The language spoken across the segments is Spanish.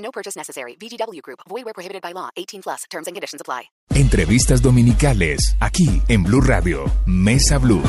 No purchase necessary. VGW Group. Void where prohibited by law. 18 plus. Terms and conditions apply. Entrevistas dominicales, aquí en Blue Radio, Mesa Blue.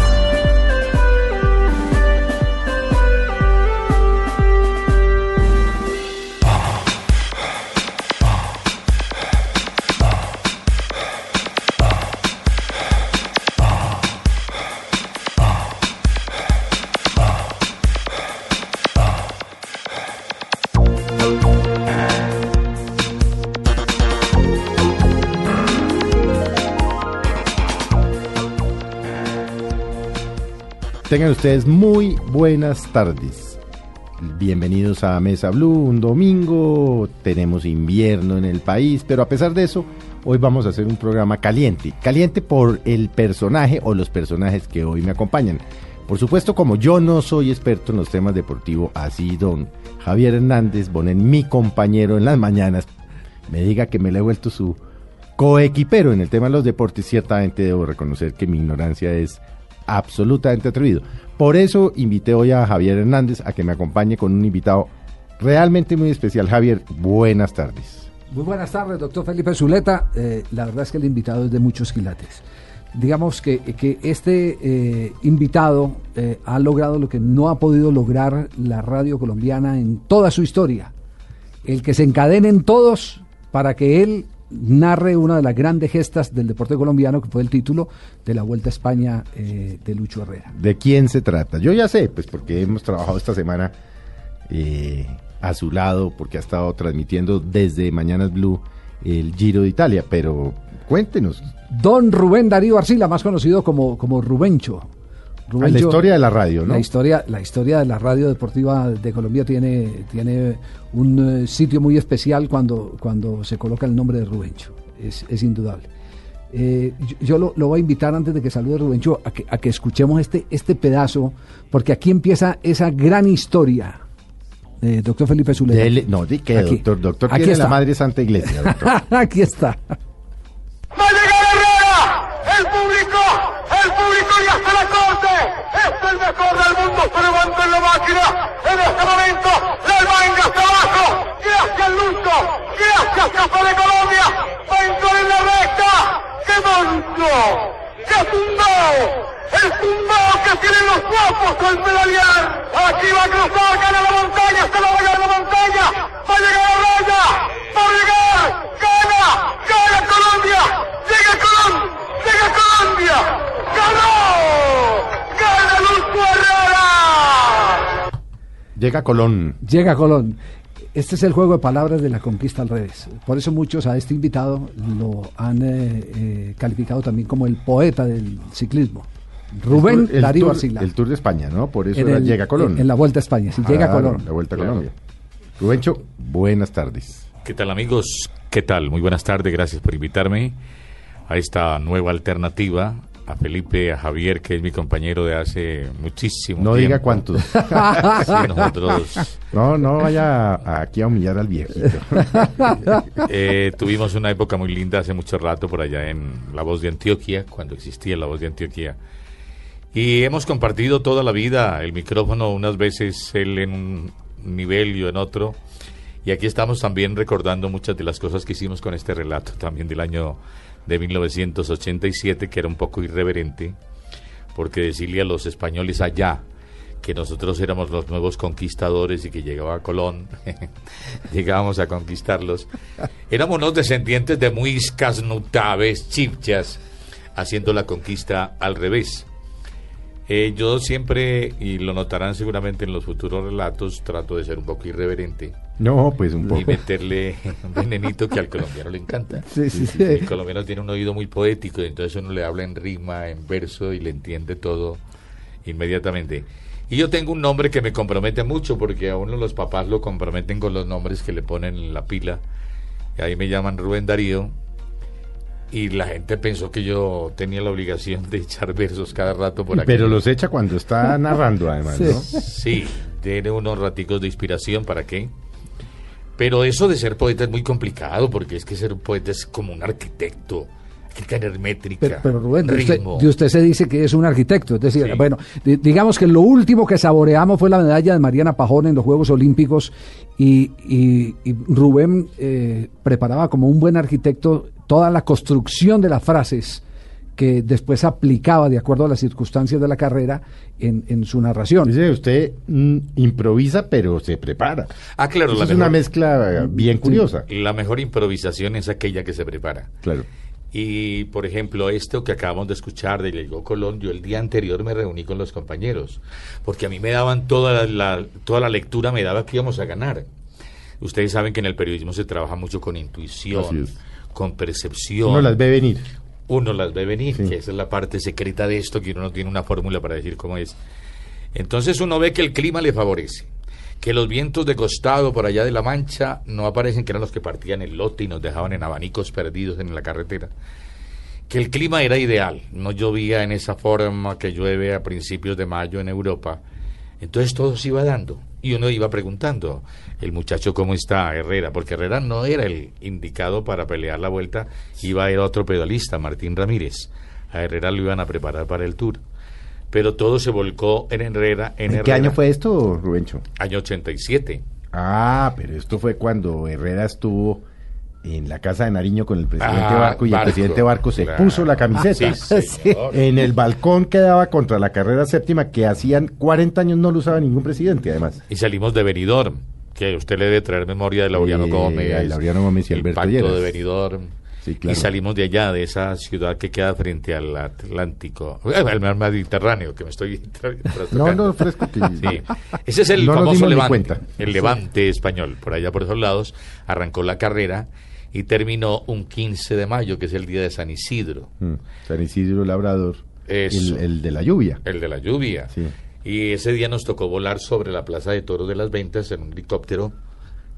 Tengan ustedes muy buenas tardes. Bienvenidos a Mesa Blue, un domingo, tenemos invierno en el país, pero a pesar de eso, hoy vamos a hacer un programa caliente. Caliente por el personaje o los personajes que hoy me acompañan. Por supuesto, como yo no soy experto en los temas deportivos, así don Javier Hernández Bonen, mi compañero en las mañanas, me diga que me le he vuelto su coequipero en el tema de los deportes, ciertamente debo reconocer que mi ignorancia es absolutamente atrevido. Por eso invité hoy a Javier Hernández a que me acompañe con un invitado realmente muy especial. Javier, buenas tardes. Muy buenas tardes, doctor Felipe Zuleta. Eh, la verdad es que el invitado es de muchos quilates. Digamos que, que este eh, invitado eh, ha logrado lo que no ha podido lograr la radio colombiana en toda su historia. El que se encadenen todos para que él narre una de las grandes gestas del deporte colombiano, que fue el título de la Vuelta a España eh, de Lucho Herrera. ¿De quién se trata? Yo ya sé, pues porque hemos trabajado esta semana eh, a su lado, porque ha estado transmitiendo desde Mañanas Blue el Giro de Italia, pero cuéntenos. Don Rubén Darío Arcila, más conocido como, como Rubencho. La historia de la radio, ¿no? La historia, la historia de la radio deportiva de Colombia tiene, tiene un eh, sitio muy especial cuando, cuando se coloca el nombre de Rubencho. Es, es indudable. Eh, yo, yo lo, lo, voy a invitar antes de que salude Rubencho a que, a que escuchemos este, este pedazo, porque aquí empieza esa gran historia. Eh, doctor Felipe Zuleta. Dele, no, di que Aquí. doctor, doctor Aquí tiene está. la Madre Santa Iglesia. doctor. aquí está. ¡Va a llegar Herrera! ¡El público! ¡El público ya está la corte! ¡Es el mejor del mundo! ¡Se levanta en la máquina! ¡En este momento! ¡La manga hasta abajo! ¡Gracias, Lucho! ¡Gracias, Casa de Colombia! ¡Va en la recta! ¡Qué monstruo! ¡Qué tumbao! ¡El tumbao que tienen los guapos al pedalear! ¡Aquí va a cruzar! ¡Gana la montaña! ¡Se la va a ganar la montaña! ¡Va a llegar a raya! ¡Va a llegar! ¡Gana! ¡Gana Colombia! ¡Llega Colón! ¡Llega Colombia! ¡Ganó! ¡Gana Lucho Herrera! Llega Colón. Llega Colón. Este es el juego de palabras de la conquista al revés. Por eso muchos a este invitado lo han eh, eh, calificado también como el poeta del ciclismo. Rubén El Darío tour- Arcila. El Tour de España, ¿no? Por eso era el- llega Colón. En, en la Vuelta a España. Si llega Claro, Colón. La Vuelta a Claro. Colombia. Rubencho, buenas tardes. ¿Qué tal amigos? ¿Qué tal? Muy buenas tardes, gracias por invitarme a esta nueva alternativa, a Felipe, a Javier, que es mi compañero de hace muchísimo No tiempo. diga cuántos. Sí, nosotros No, no vaya aquí a humillar al viejito. eh, tuvimos una época muy linda hace mucho rato por allá en La Voz de Antioquia, cuando existía La Voz de Antioquia. Y hemos compartido toda la vida el micrófono, unas veces él en un nivel y yo en otro. Y aquí estamos también recordando muchas de las cosas que hicimos con este relato también del año de 1987, que era un poco irreverente, porque decirle a los españoles allá que nosotros éramos los nuevos conquistadores y que llegaba Colón, llegábamos a conquistarlos. Éramos unos descendientes de muiscas, nutaves, chipchas, haciendo la conquista al revés. Eh, yo siempre, y lo notarán seguramente en los futuros relatos, trato de ser un poco irreverente No, pues un y poco. meterle un venenito que al colombiano le encanta. Sí, sí, sí. El colombiano tiene un oído muy poético y entonces uno le habla en rima, en verso y le entiende todo inmediatamente. Y yo tengo un nombre que me compromete mucho porque a uno los papás lo comprometen con los nombres que le ponen en la pila. Y ahí me llaman Rubén Darío. Y la gente pensó que yo tenía la obligación de echar versos cada rato por aquí. Pero los echa cuando está narrando, además, Sí. ¿no? Sí, tiene unos raticos de inspiración, ¿para qué? Pero eso de ser poeta es muy complicado porque es que ser poeta es como un arquitecto. Hay que tener métrica, Pero, pero Rubén, de usted, ritmo. de usted se dice que es un arquitecto. Es decir, Sí. bueno, di- digamos que lo último que saboreamos fue la medalla de Mariana Pajón en los Juegos Olímpicos y, y- y Rubén eh, preparaba como un buen arquitecto toda la construcción de las frases que después aplicaba de acuerdo a las circunstancias de la carrera en, en su narración. Dice, usted mm, improvisa, pero se prepara. Ah, claro, la es una mezcla bien curiosa. la mejor improvisación es aquella que se prepara. Claro. Y, por ejemplo, esto que acabamos de escuchar de Llegó Colón, yo el día anterior me reuní con los compañeros, porque a mí me daban toda la, la- toda la lectura, me daba que íbamos a ganar. Ustedes saben que en el periodismo se trabaja mucho con Así intuición, es. Con percepción. Uno las ve venir. uno las ve venir, Sí. que esa es la parte secreta de esto, que uno no tiene una fórmula para decir cómo es. Entonces uno ve que el clima le favorece, que los vientos de costado por allá de la Mancha no aparecen, que eran los que partían el lote y nos dejaban en abanicos perdidos en la carretera, que el clima era ideal, no llovía en esa forma que llueve a principios de mayo en Europa. Entonces todo se iba dando y uno iba preguntando, el muchacho cómo está, Herrera, porque Herrera no era el indicado para pelear la vuelta, iba a ir otro pedalista, Martín Ramírez. A Herrera lo iban a preparar para el Tour. Pero todo se volcó en Herrera. En, ¿En qué año fue esto, Rubencho? Año 87. Ah, pero esto fue cuando Herrera estuvo en la casa de Nariño con el presidente Ah, Barco y el presidente Barco se claro. puso la camiseta. Sí, señor. En el balcón que daba contra la carrera séptima que hacían 40 años no lo usaba ningún presidente, además. Y salimos de Benidorm, que usted le debe traer memoria de Laureano Eh, Gómez. Laureano Gómez y el Alberto pacto Lleras. de Benidorm. Sí, claro. Y salimos de allá, de esa ciudad que queda frente al Atlántico, eh, al mar Mediterráneo, que me estoy tra- No, no, fresco que... Sí. Ese es el No famoso Levante, el Levante español. Por allá, por esos lados, arrancó la carrera y terminó un 15 de mayo, que es el día de San Isidro, Mm, San Isidro Labrador. Eso. El, el de la lluvia. el de la lluvia. Sí. Y ese día nos tocó volar sobre la Plaza de Toros de las Ventas en un helicóptero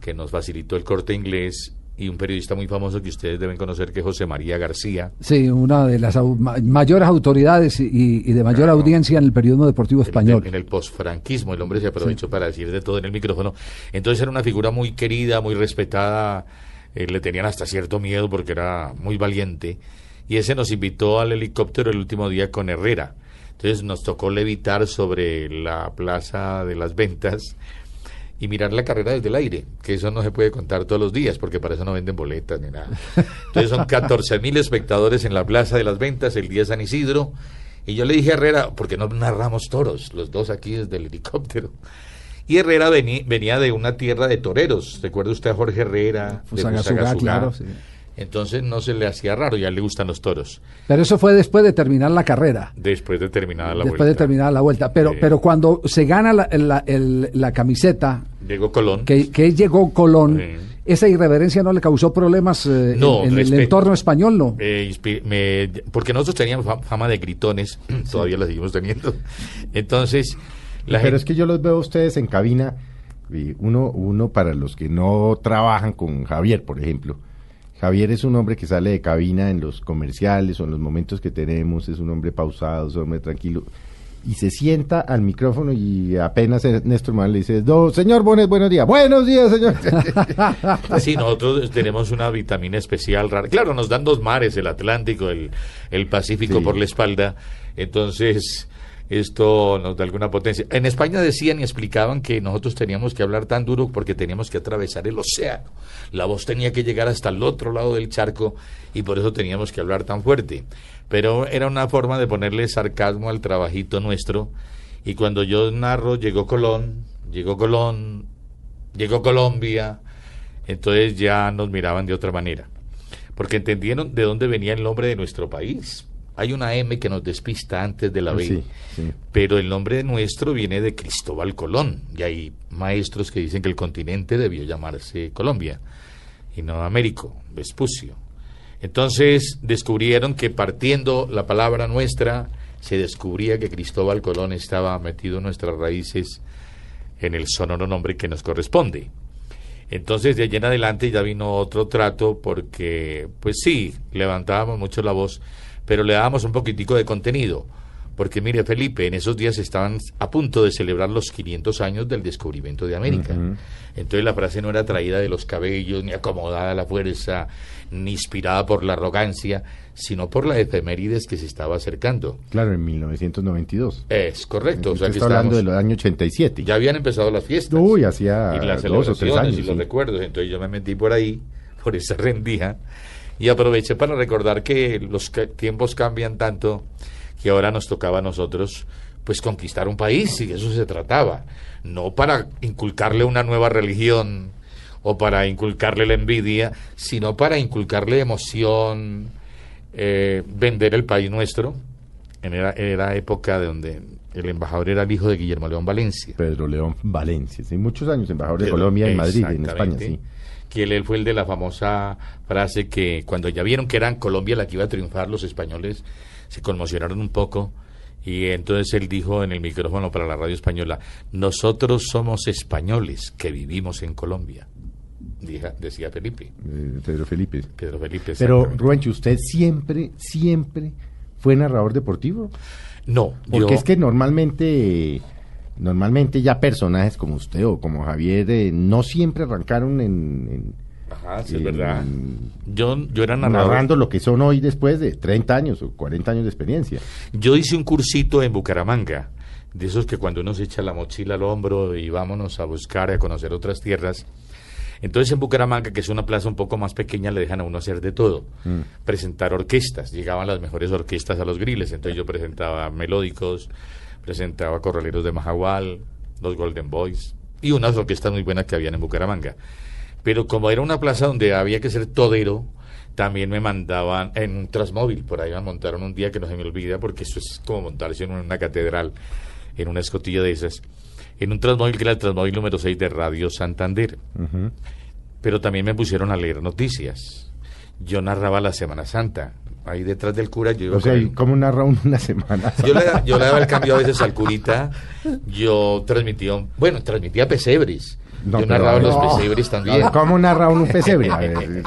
que nos facilitó el corte inglés y un periodista muy famoso que ustedes deben conocer, que es José María García. Sí, una de las au- mayores autoridades y, y de mayor Claro. audiencia en el periodismo deportivo español. En el posfranquismo, el hombre se aprovechó para decir de todo en el micrófono. Entonces era una figura muy querida, muy respetada, eh, le tenían hasta cierto miedo porque era muy valiente. Y ese nos invitó al helicóptero el último día con Herrera. Entonces nos tocó levitar sobre la plaza de las ventas y mirar la carrera desde el aire, que eso no se puede contar todos los días, porque para eso no venden boletas ni nada. Entonces son 14 mil espectadores en la Plaza de las Ventas el día de San Isidro. Y yo le dije a Herrera, porque no narramos toros, los dos aquí desde el helicóptero. Y Herrera vení- venía de una tierra de toreros. ¿Recuerda usted a Jorge Herrera? de Fusagasugá, claro, sí. Entonces no se le hacía raro, ya le gustan los toros. Pero eso fue después de terminar la carrera. Después de terminada la después vuelta. de terminar la vuelta. Pero, Sí. pero cuando se gana la, la- el- la camiseta, Llegó Colón. que, que llegó Colón, esa irreverencia no le causó problemas eh, No, en, en el entorno español, ¿no? Eh, me- porque nosotros teníamos fa- fama de gritones, todavía la seguimos teniendo. Entonces, la Pero gente, es que yo los veo a ustedes en cabina. y uno, uno para los que no trabajan con Javier, por ejemplo. Javier es un hombre que sale de cabina en los comerciales o en los momentos que tenemos, es un hombre pausado, es un hombre tranquilo. Y se sienta al micrófono y apenas Néstor Manuel le dice, "Do- señor Bonet, buenos días. Buenos días, señor. sí, nosotros tenemos una vitamina especial rara. Claro, nos dan dos mares, el Atlántico, el, el Pacífico Sí. por la espalda. Entonces, esto nos da alguna potencia. En España decían y explicaban que nosotros teníamos que hablar tan duro porque teníamos que atravesar el océano. La voz tenía que llegar hasta el otro lado del charco y por eso teníamos que hablar tan fuerte. Pero era una forma de ponerle sarcasmo al trabajito nuestro. Y cuando yo narro, llegó Colón, llegó Colón, llegó Colombia, entonces ya nos miraban de otra manera. Porque entendieron de dónde venía el nombre de nuestro país. Hay una M que nos despista antes de la B. Sí, sí. Pero el nombre nuestro viene de Cristóbal Colón. Y hay maestros que dicen que el continente debió llamarse Colombia y no Américo, Vespucio. Entonces descubrieron que partiendo la palabra nuestra se descubría que Cristóbal Colón estaba metido en nuestras raíces en el sonoro nombre que nos corresponde. Entonces, de allí en adelante ya vino otro trato porque, pues sí, levantábamos mucho la voz, pero le dábamos un poquitico de contenido. Porque mire, Felipe, en esos días estaban a punto de celebrar los 500 años del descubrimiento de América. Entonces la frase no era traída de los cabellos, ni acomodada a la fuerza, ni inspirada por la arrogancia, sino por la efemérides que se estaba acercando. Claro, en 1992. Es correcto. O sea, que hablando del año 87. ya habían empezado las fiestas. Uy, hacía y las dos o tres años. y los sí. recuerdos. Entonces yo me metí por ahí, por esa rendija, y aproveché para recordar que los tiempos cambian tanto que ahora nos tocaba a nosotros pues conquistar un país y de eso se trataba. No para inculcarle una nueva religión o para inculcarle la envidia, sino para inculcarle emoción, eh, vender el país nuestro. En era, era época de donde el embajador era el hijo de Guillermo León Valencia. Pedro León Valencia, sí, muchos años embajador de Colombia en Madrid, en España, sí. Que él, él fue el de la famosa frase que cuando ya vieron que eran Colombia la que iba a triunfar, los españoles se conmocionaron un poco y entonces él dijo en el micrófono para la radio española, nosotros somos españoles que vivimos en Colombia, Dija- decía Felipe, Eh, Pedro Felipe. Pedro Felipe. Pero. Rubencho, ¿usted siempre, siempre fue narrador deportivo? no, Porque yo- es que normalmente, normalmente ya personajes como usted o como Javier eh, no siempre arrancaron en, en- Ajá, sí, es verdad. Yo, yo era narrador. narrando lo que son hoy después de 30 años o 40 años de experiencia. Yo hice un cursito en Bucaramanga, de esos que cuando uno se echa la mochila al hombro y vámonos a buscar a conocer otras tierras. Entonces en Bucaramanga, que es una plaza un poco más pequeña, le dejan a uno hacer de todo. Presentar orquestas, llegaban las mejores orquestas a los griles, entonces yo presentaba melódicos, presentaba corraleros de Majagual, los Golden Boys y unas orquestas muy buenas que habían en Bucaramanga. Pero como era una plaza donde había que ser todero, también me mandaban en un Transmóvil, por ahí me montaron un día que no se me olvida, porque eso es como montarse en una catedral, en una escotilla de esas, en un Transmóvil que era el Transmóvil número 6 de Radio Santander. Pero también me pusieron a leer noticias. Yo narraba la Semana Santa. Ahí detrás del cura yo iba O sea, ¿y ¿cómo narra uno una semana? yo le, yo le daba el cambio a veces al curita. Yo transmitía, un- bueno, transmitía pesebres. No, yo narraba a ver, los no. pesebres también. ¿Cómo narra uno un pesebre? A ver,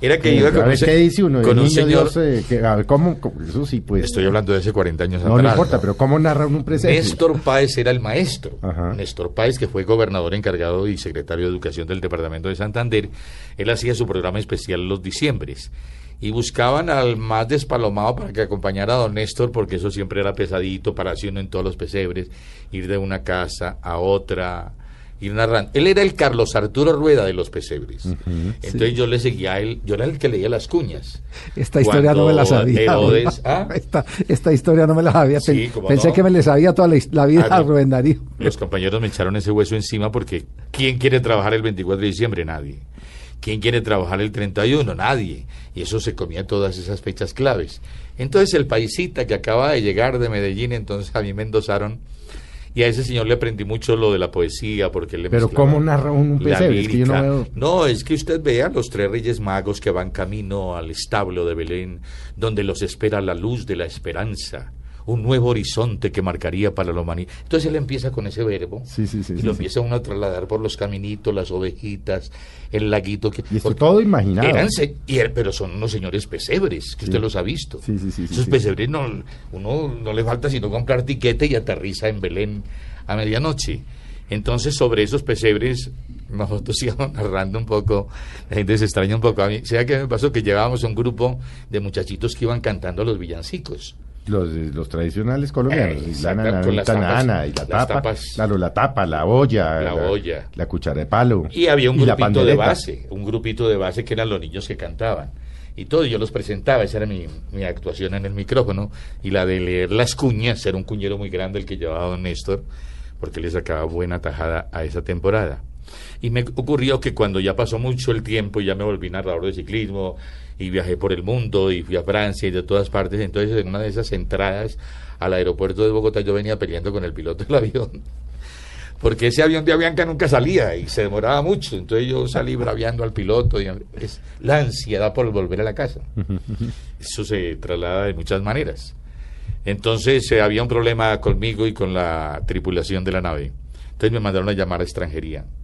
Era que iba a con ver, un, se- ¿qué dice uno? con un señor. Dios, eh, que- a ver, ¿cómo, Eso sí, pues. Estoy hablando de hace 40 años No, no importa, pero ¿cómo narra uno un pesebre? Néstor Páez era el maestro. Ajá. Néstor Páez, que fue gobernador encargado y secretario de Educación del Departamento de Santander, él hacía su programa especial los diciembres. Y buscaban al más despalomado para que acompañara a don Néstor, porque eso siempre era pesadito para hacer uno en todos los pesebres, ir de una casa a otra, ir narrando. Él era el Carlos Arturo Rueda de los pesebres. Entonces yo le seguía a él, yo era el que leía las cuñas. Esta historia no me la sabía. Herodes- ¿ah? esta, esta historia no me la sabía. Sí, Pensé no. que me le sabía toda la, la vida Ah, a. Rubén Darío. Los compañeros me echaron ese hueso encima porque ¿quién quiere trabajar el 24 de diciembre? Nadie. ¿Quién quiere trabajar el 31? Nadie. Y eso se comía todas esas fechas claves. Entonces el paisita que acaba de llegar de Medellín, entonces a mí me endosaron. Y a ese señor le aprendí mucho lo de la poesía porque le Pero ¿cómo narra un pesebre? Es que yo no veo- No, es que usted vea los tres reyes magos que van camino al establo de Belén, donde los espera la luz de la esperanza, un nuevo horizonte que marcaría para la humanidad. Entonces él empieza con ese verbo Sí, sí, sí, y lo empieza uno a trasladar por los caminitos, las ovejitas, el laguito. Que, Y esto todo imaginado. eran er- pero son unos señores pesebres, que usted los ha visto. Sí, sí, sí, sí, Esos pesebres no, uno no le falta sino comprar tiquete y aterriza en Belén a medianoche. Entonces, sobre esos pesebres, nosotros íbamos narrando un poco, la gente se extraña un poco. A mí, ¿sabe qué me pasó? Que llevábamos un grupo de muchachitos que iban cantando los villancicos. Los, eh, los tradicionales colombianos, Eh, la exacto, nana, con las la tapas, nana, y la tapa, tapas. claro, la tapa, la olla, La olla. la cuchara de palo. Y había un grupito de base, un grupito de base que eran los niños que cantaban. Y todo, y yo los presentaba, esa era mi, mi actuación en el micrófono. Y la de leer las cuñas, era un cuñero muy grande el que llevaba don Néstor, porque le sacaba buena tajada a esa temporada. Y me ocurrió que cuando ya pasó mucho el tiempo y ya me volví narrador de ciclismo y viajé por el mundo y fui a Francia y de todas partes, entonces en una de esas entradas al aeropuerto de Bogotá yo venía peleando con el piloto del avión porque ese avión de Avianca nunca salía y se demoraba mucho. Entonces yo salí braviando al piloto y es la ansiedad por volver a la casa. Eso se traslada de muchas maneras. Entonces eh, había un problema conmigo y con la tripulación de la nave. Entonces me mandaron a llamar a extranjería.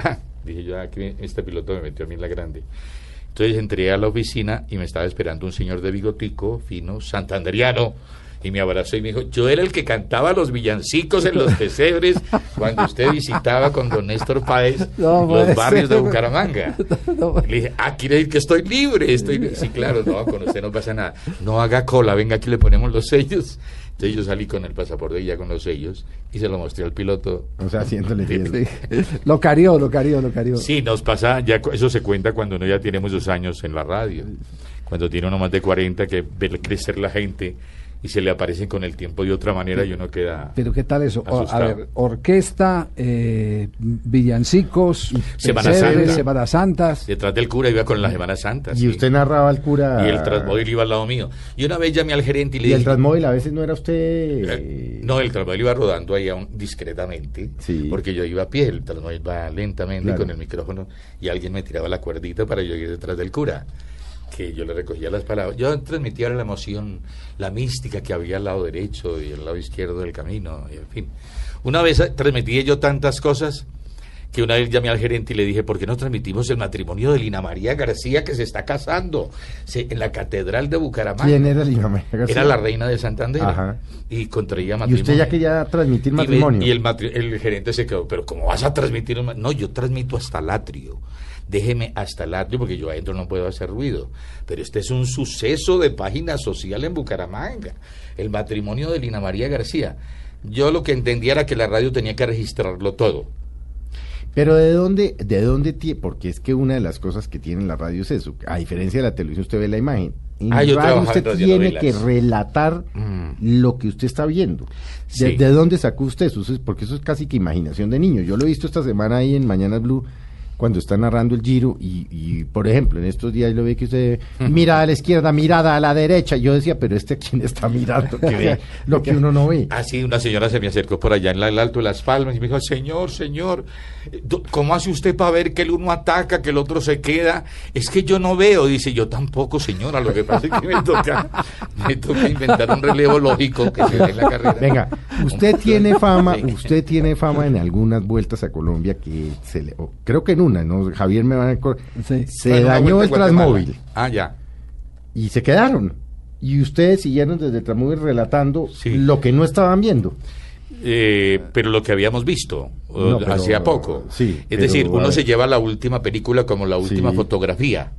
Ah, Dije yo, aquí este piloto me metió a mí en la grande. Entonces entré a la oficina y me estaba esperando un señor de bigotico, fino, santanderiano, y me abrazó y me dijo, yo era el que cantaba los villancicos en los pesebres cuando usted visitaba con don Néstor Páez No los barrios de. Bucaramanga. No, Le dije, ah, quiere decir que estoy libre. Estoy li-". Sí, claro, no, con usted no pasa nada. No haga cola, venga, aquí le ponemos los sellos. Entonces yo salí con el pasaporte y ya con los sellos y se lo mostré al piloto. O sea, haciéndole fiel. Sí. Lo carió, lo carió, lo carió. Sí, nos pasa, ya eso se cuenta cuando uno ya tiene muchos años en la radio. Cuando tiene uno más de 40 que ve crecer la gente y se le aparecen con el tiempo de otra manera y uno queda... Pero ¿qué tal eso? O- a ver, orquesta, eh, villancicos, Semana Santa. Semanas Santas. Detrás del cura iba con la Semana Santa. Y sí. usted narraba al cura. Y el Transmóvil iba al lado mío. Y una vez llamé al gerente y le Y el dije... Transmóvil a veces no era usted. Eh, No, el Transmóvil iba rodando ahí aún discretamente, Sí. porque yo iba a pie, el Transmóvil va lentamente Claro. con el micrófono y alguien me tiraba la cuerdita para yo ir detrás del cura, que yo le recogía las palabras. Yo transmitía la emoción, la mística que había al lado derecho y al lado izquierdo del camino, y en fin. Una vez transmitía yo tantas cosas que una vez llamé al gerente y le dije, ¿por qué no transmitimos el matrimonio de Lina María García que se está casando Se- en la Catedral de Bucaramanga? ¿Quién era Lina María García? Era la reina de Santander. Ajá. Y contraía Y matrimonio. usted ya quería transmitir Y me- matrimonio. Y, el, matri- el gerente se quedó, pero ¿cómo vas a transmitir un ma-?" No, yo transmito hasta el atrio. Déjeme hasta el atrio porque yo adentro no puedo hacer ruido. Pero este es un suceso de página social en Bucaramanga. El matrimonio de Lina María García. Yo lo que entendía era que la radio tenía que registrarlo todo. Pero de dónde, de dónde tiene, porque es que una de las cosas que tiene la radio es eso. A diferencia de la televisión, usted ve la imagen. En Ah, yo radio usted en tiene que relatar Mm. lo que usted está viendo. ¿De, Sí. de dónde sacó usted eso? Eso es- Porque eso es casi que imaginación de niño. Yo lo he visto esta semana ahí en Mañana Blue cuando está narrando el giro y, y, por ejemplo, en estos días lo ve que usted mira a la izquierda, mirada a la derecha. Yo decía, pero este quién está mirando, que ve lo que uno no ve. Así una señora se me acercó por allá en la- el Alto de las Palmas y me dijo, señor, señor, eh, ¿cómo hace usted para ver que el uno ataca, que el otro se queda? Es que yo no veo. Dice, yo tampoco, señora, lo que pasa es que me toca, me toca inventar un relevo lógico que se dé en la carrera. Venga, usted tiene fama, usted tiene fama en algunas vueltas a Colombia que se le, creo que en una, ¿no? Javier me va a Sí. se Bueno, dañó el. Transmóvil Ah, ya. y se quedaron. Y ustedes siguieron desde el Transmóvil relatando Sí. lo que no estaban viendo. Eh, pero lo que habíamos visto No, hacía poco. sí, es pero, decir, uno se lleva la última película como la última Sí. fotografía.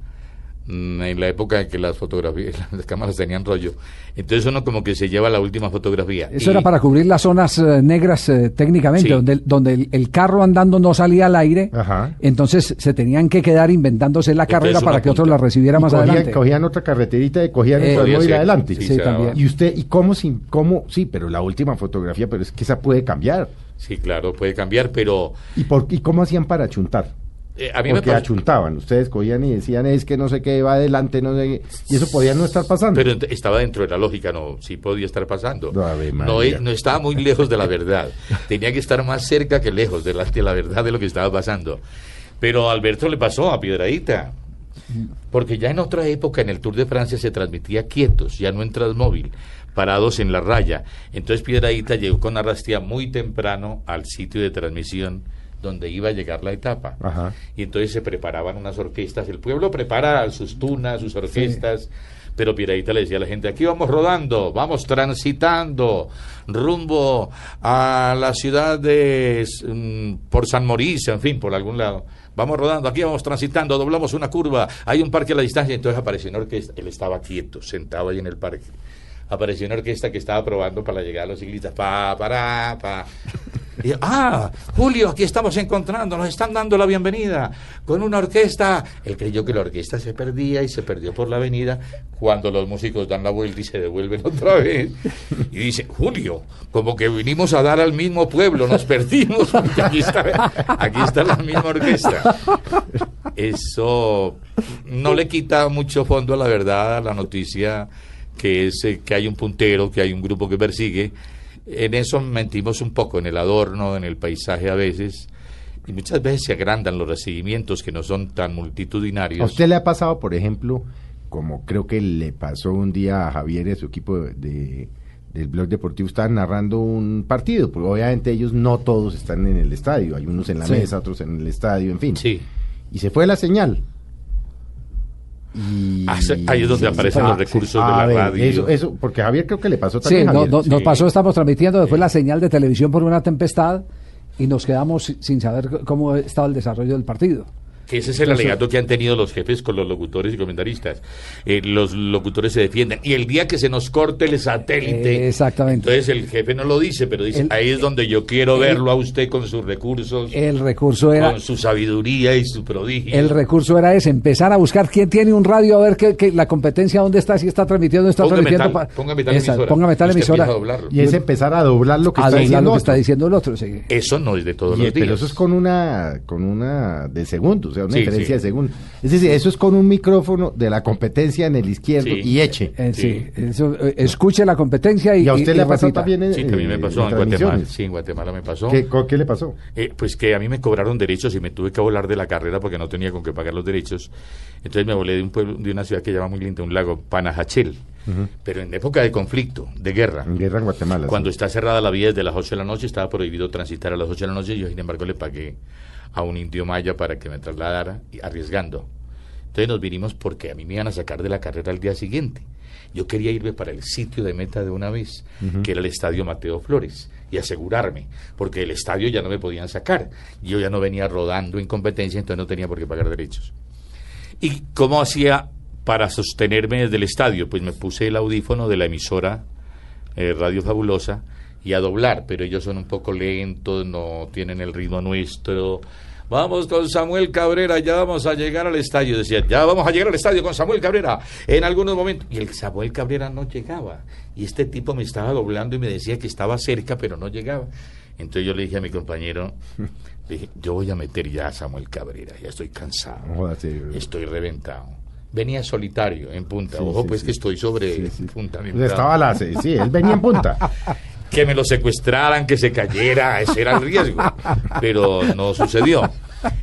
Mm, En la época en que las fotografías, las cámaras tenían rollo. Entonces uno como que se lleva la última fotografía. Eso Y- era para cubrir las zonas eh, negras eh, técnicamente, Sí. donde, donde el, el carro andando no salía al aire. Ajá. Entonces se tenían que quedar inventándose la Entonces, carrera para que otro punta. la recibiera Y más cogían, adelante. cogían otra carreterita y cogían Eh, ser, adelante. sí, también. Y usted, ¿y cómo, sin, cómo? Sí, pero la última fotografía, pero es que esa puede cambiar. Sí, claro, puede cambiar, pero ¿Y, por, y cómo hacían para achuntar? Eh, a mí me Porque pasó- achuntaban, ustedes cogían y decían es que no sé qué va adelante, no sé qué, y eso podía no estar pasando. Pero estaba dentro de la lógica, no, sí podía estar pasando. No, e- no estaba muy lejos de la verdad. Tenía que estar más cerca que lejos de la, de la verdad de lo que estaba pasando. Pero a Alberto le pasó a Piedradita. Porque ya en otra época en el Tour de Francia se transmitía quietos, ya no en Transmóvil, parados en la raya. Entonces Piedradita llegó con Arrastía muy temprano al sitio de transmisión donde iba a llegar la etapa. Ajá. Y entonces se preparaban unas orquestas. El pueblo prepara sus tunas, sus orquestas. Pero Piedradita le decía a la gente, aquí vamos rodando, vamos transitando rumbo a la ciudad de mm, por San Mauricio, en fin, por algún lado. Vamos rodando, aquí vamos transitando, doblamos una curva, hay un parque a la distancia, entonces apareció una orquesta, él estaba quieto, sentado ahí en el parque. Apareció una orquesta que estaba probando para la llegada de los ciclistas, pa, para, pa. Ah, Julio, aquí estamos encontrando, nos están dando la bienvenida con una orquesta. Él creyó que la orquesta se perdía y se perdió por la avenida cuando los músicos dan la vuelta y se devuelven otra vez. Y dice, Julio, como que vinimos a dar al mismo pueblo, nos perdimos, porque aquí está, aquí está la misma orquesta. Eso no le quita mucho fondo a la verdad, a la noticia que es eh, que hay un puntero, que hay un grupo que persigue. En eso mentimos un poco, en el adorno, en el paisaje a veces, y muchas veces se agrandan los recibimientos que no son tan multitudinarios. ¿A usted le ha pasado, por ejemplo, como creo que le pasó un día a Javier y a su equipo de, de del blog deportivo estaban narrando un partido, porque obviamente ellos no todos están en el estadio, hay unos en la Sí. mesa, otros en el estadio, en fin. Sí. Y se fue la señal. Y... Ah, ahí es donde aparecen los recursos de a la ver, radio. Eso, eso, porque Javier creo que le pasó Sí, también. no- Javier. no- nos Sí. pasó, estamos transmitiendo después la señal de televisión por una tempestad y nos quedamos si- sin saber cómo estaba el desarrollo del partido. Que ese es el Entonces- alegato que han tenido los jefes con los locutores y comentaristas. Eh, los locutores se defienden. Y el día que se nos corte el satélite. Eh, exactamente. Entonces el jefe no lo dice, pero dice: El- ahí es donde yo quiero el- verlo a usted con sus recursos, El recurso era con su sabiduría y su prodigio. el recurso era ese, empezar a buscar quién tiene un radio, a ver qué, qué- la competencia dónde está, si está transmitiendo, no está Póngame transmitiendo. tal- pa- póngame tal Esa, emisora. póngame tal emisora. Y es empezar a doblar lo que a está doblar diciendo lo que está diciendo el otro. sí. Eso no es de todos Y- los días. pero eso es con una con una de segundo, o sea, una Sí, diferencia sí. de segundo. Es decir, eso es con un micrófono de la competencia en el izquierdo Sí. y eche. Eh, sí, Sí. eso, eh, escuche la competencia y, Y a usted le ha pasado repita. también en, Sí, también me pasó en, en Guatemala. Sí, en Guatemala me pasó. ¿Qué, le pasó? Eh, pues que a mí me cobraron derechos y me tuve que volar de la carrera porque no tenía con qué pagar los derechos. Entonces me volé de un pueblo, de una ciudad que llama muy linda, un lago, Panajachel. Pero en época de conflicto, de guerra. En guerra en Guatemala. Cuando sí. está cerrada la vía desde las 8 de la noche, estaba prohibido transitar a las 8 de la noche. Yo, sin embargo, le pagué a un indio maya para que me trasladara, arriesgando. Entonces nos vinimos porque a mí me iban a sacar de la carrera al día siguiente. Yo quería irme para el sitio de meta de una vez, que era el estadio Mateo Flores, y asegurarme, porque el estadio ya no me podían sacar. Yo ya no venía rodando en competencia, entonces no tenía por qué pagar derechos. ¿Y cómo hacía para sostenerme desde el estadio? Pues me puse el audífono de la emisora eh, Radio Fabulosa y a doblar, pero ellos son un poco lentos, no tienen el ritmo nuestro. Vamos con Samuel Cabrera, ya vamos a llegar al estadio. Decía, ya vamos a llegar al estadio con Samuel Cabrera en algunos momentos. Y el Samuel Cabrera no llegaba. Y este tipo me estaba doblando y me decía que estaba cerca, pero no llegaba. Entonces yo le dije a mi compañero, le dije, yo voy a meter ya a Samuel Cabrera, ya estoy cansado. Estoy reventado. Venía solitario en punta. Sí, Ojo, sí, pues sí. que estoy sobre punta. estaba la, sí, él venía en punta. Que me lo secuestraran, que se cayera, ese era el riesgo. Pero no sucedió.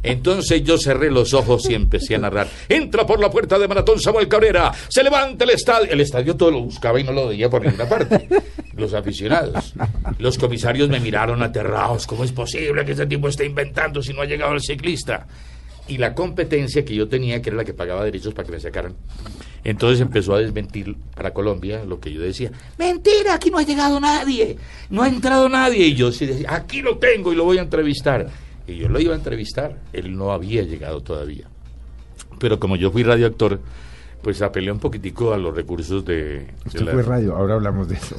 Entonces yo cerré los ojos y empecé a narrar. Entra por la puerta de Maratón Samuel Cabrera, se levanta el estadio. El estadio todo lo buscaba y no lo veía por ninguna parte. Los aficionados. Los comisarios me miraron aterrados. ¿Cómo es posible que este tipo esté inventando si no ha llegado el ciclista? Y la competencia que yo tenía, que era la que pagaba derechos para que me sacaran, entonces empezó a desmentir para Colombia lo que yo decía. Mentira, aquí no ha llegado nadie, no ha entrado nadie. Y yo sí decía, aquí lo tengo y lo voy a entrevistar. Y yo lo iba a entrevistar, él no había llegado todavía. Pero como yo fui radioactor, pues apelé un poquitico a los recursos de... de Usted la- fue radio, ahora hablamos de eso.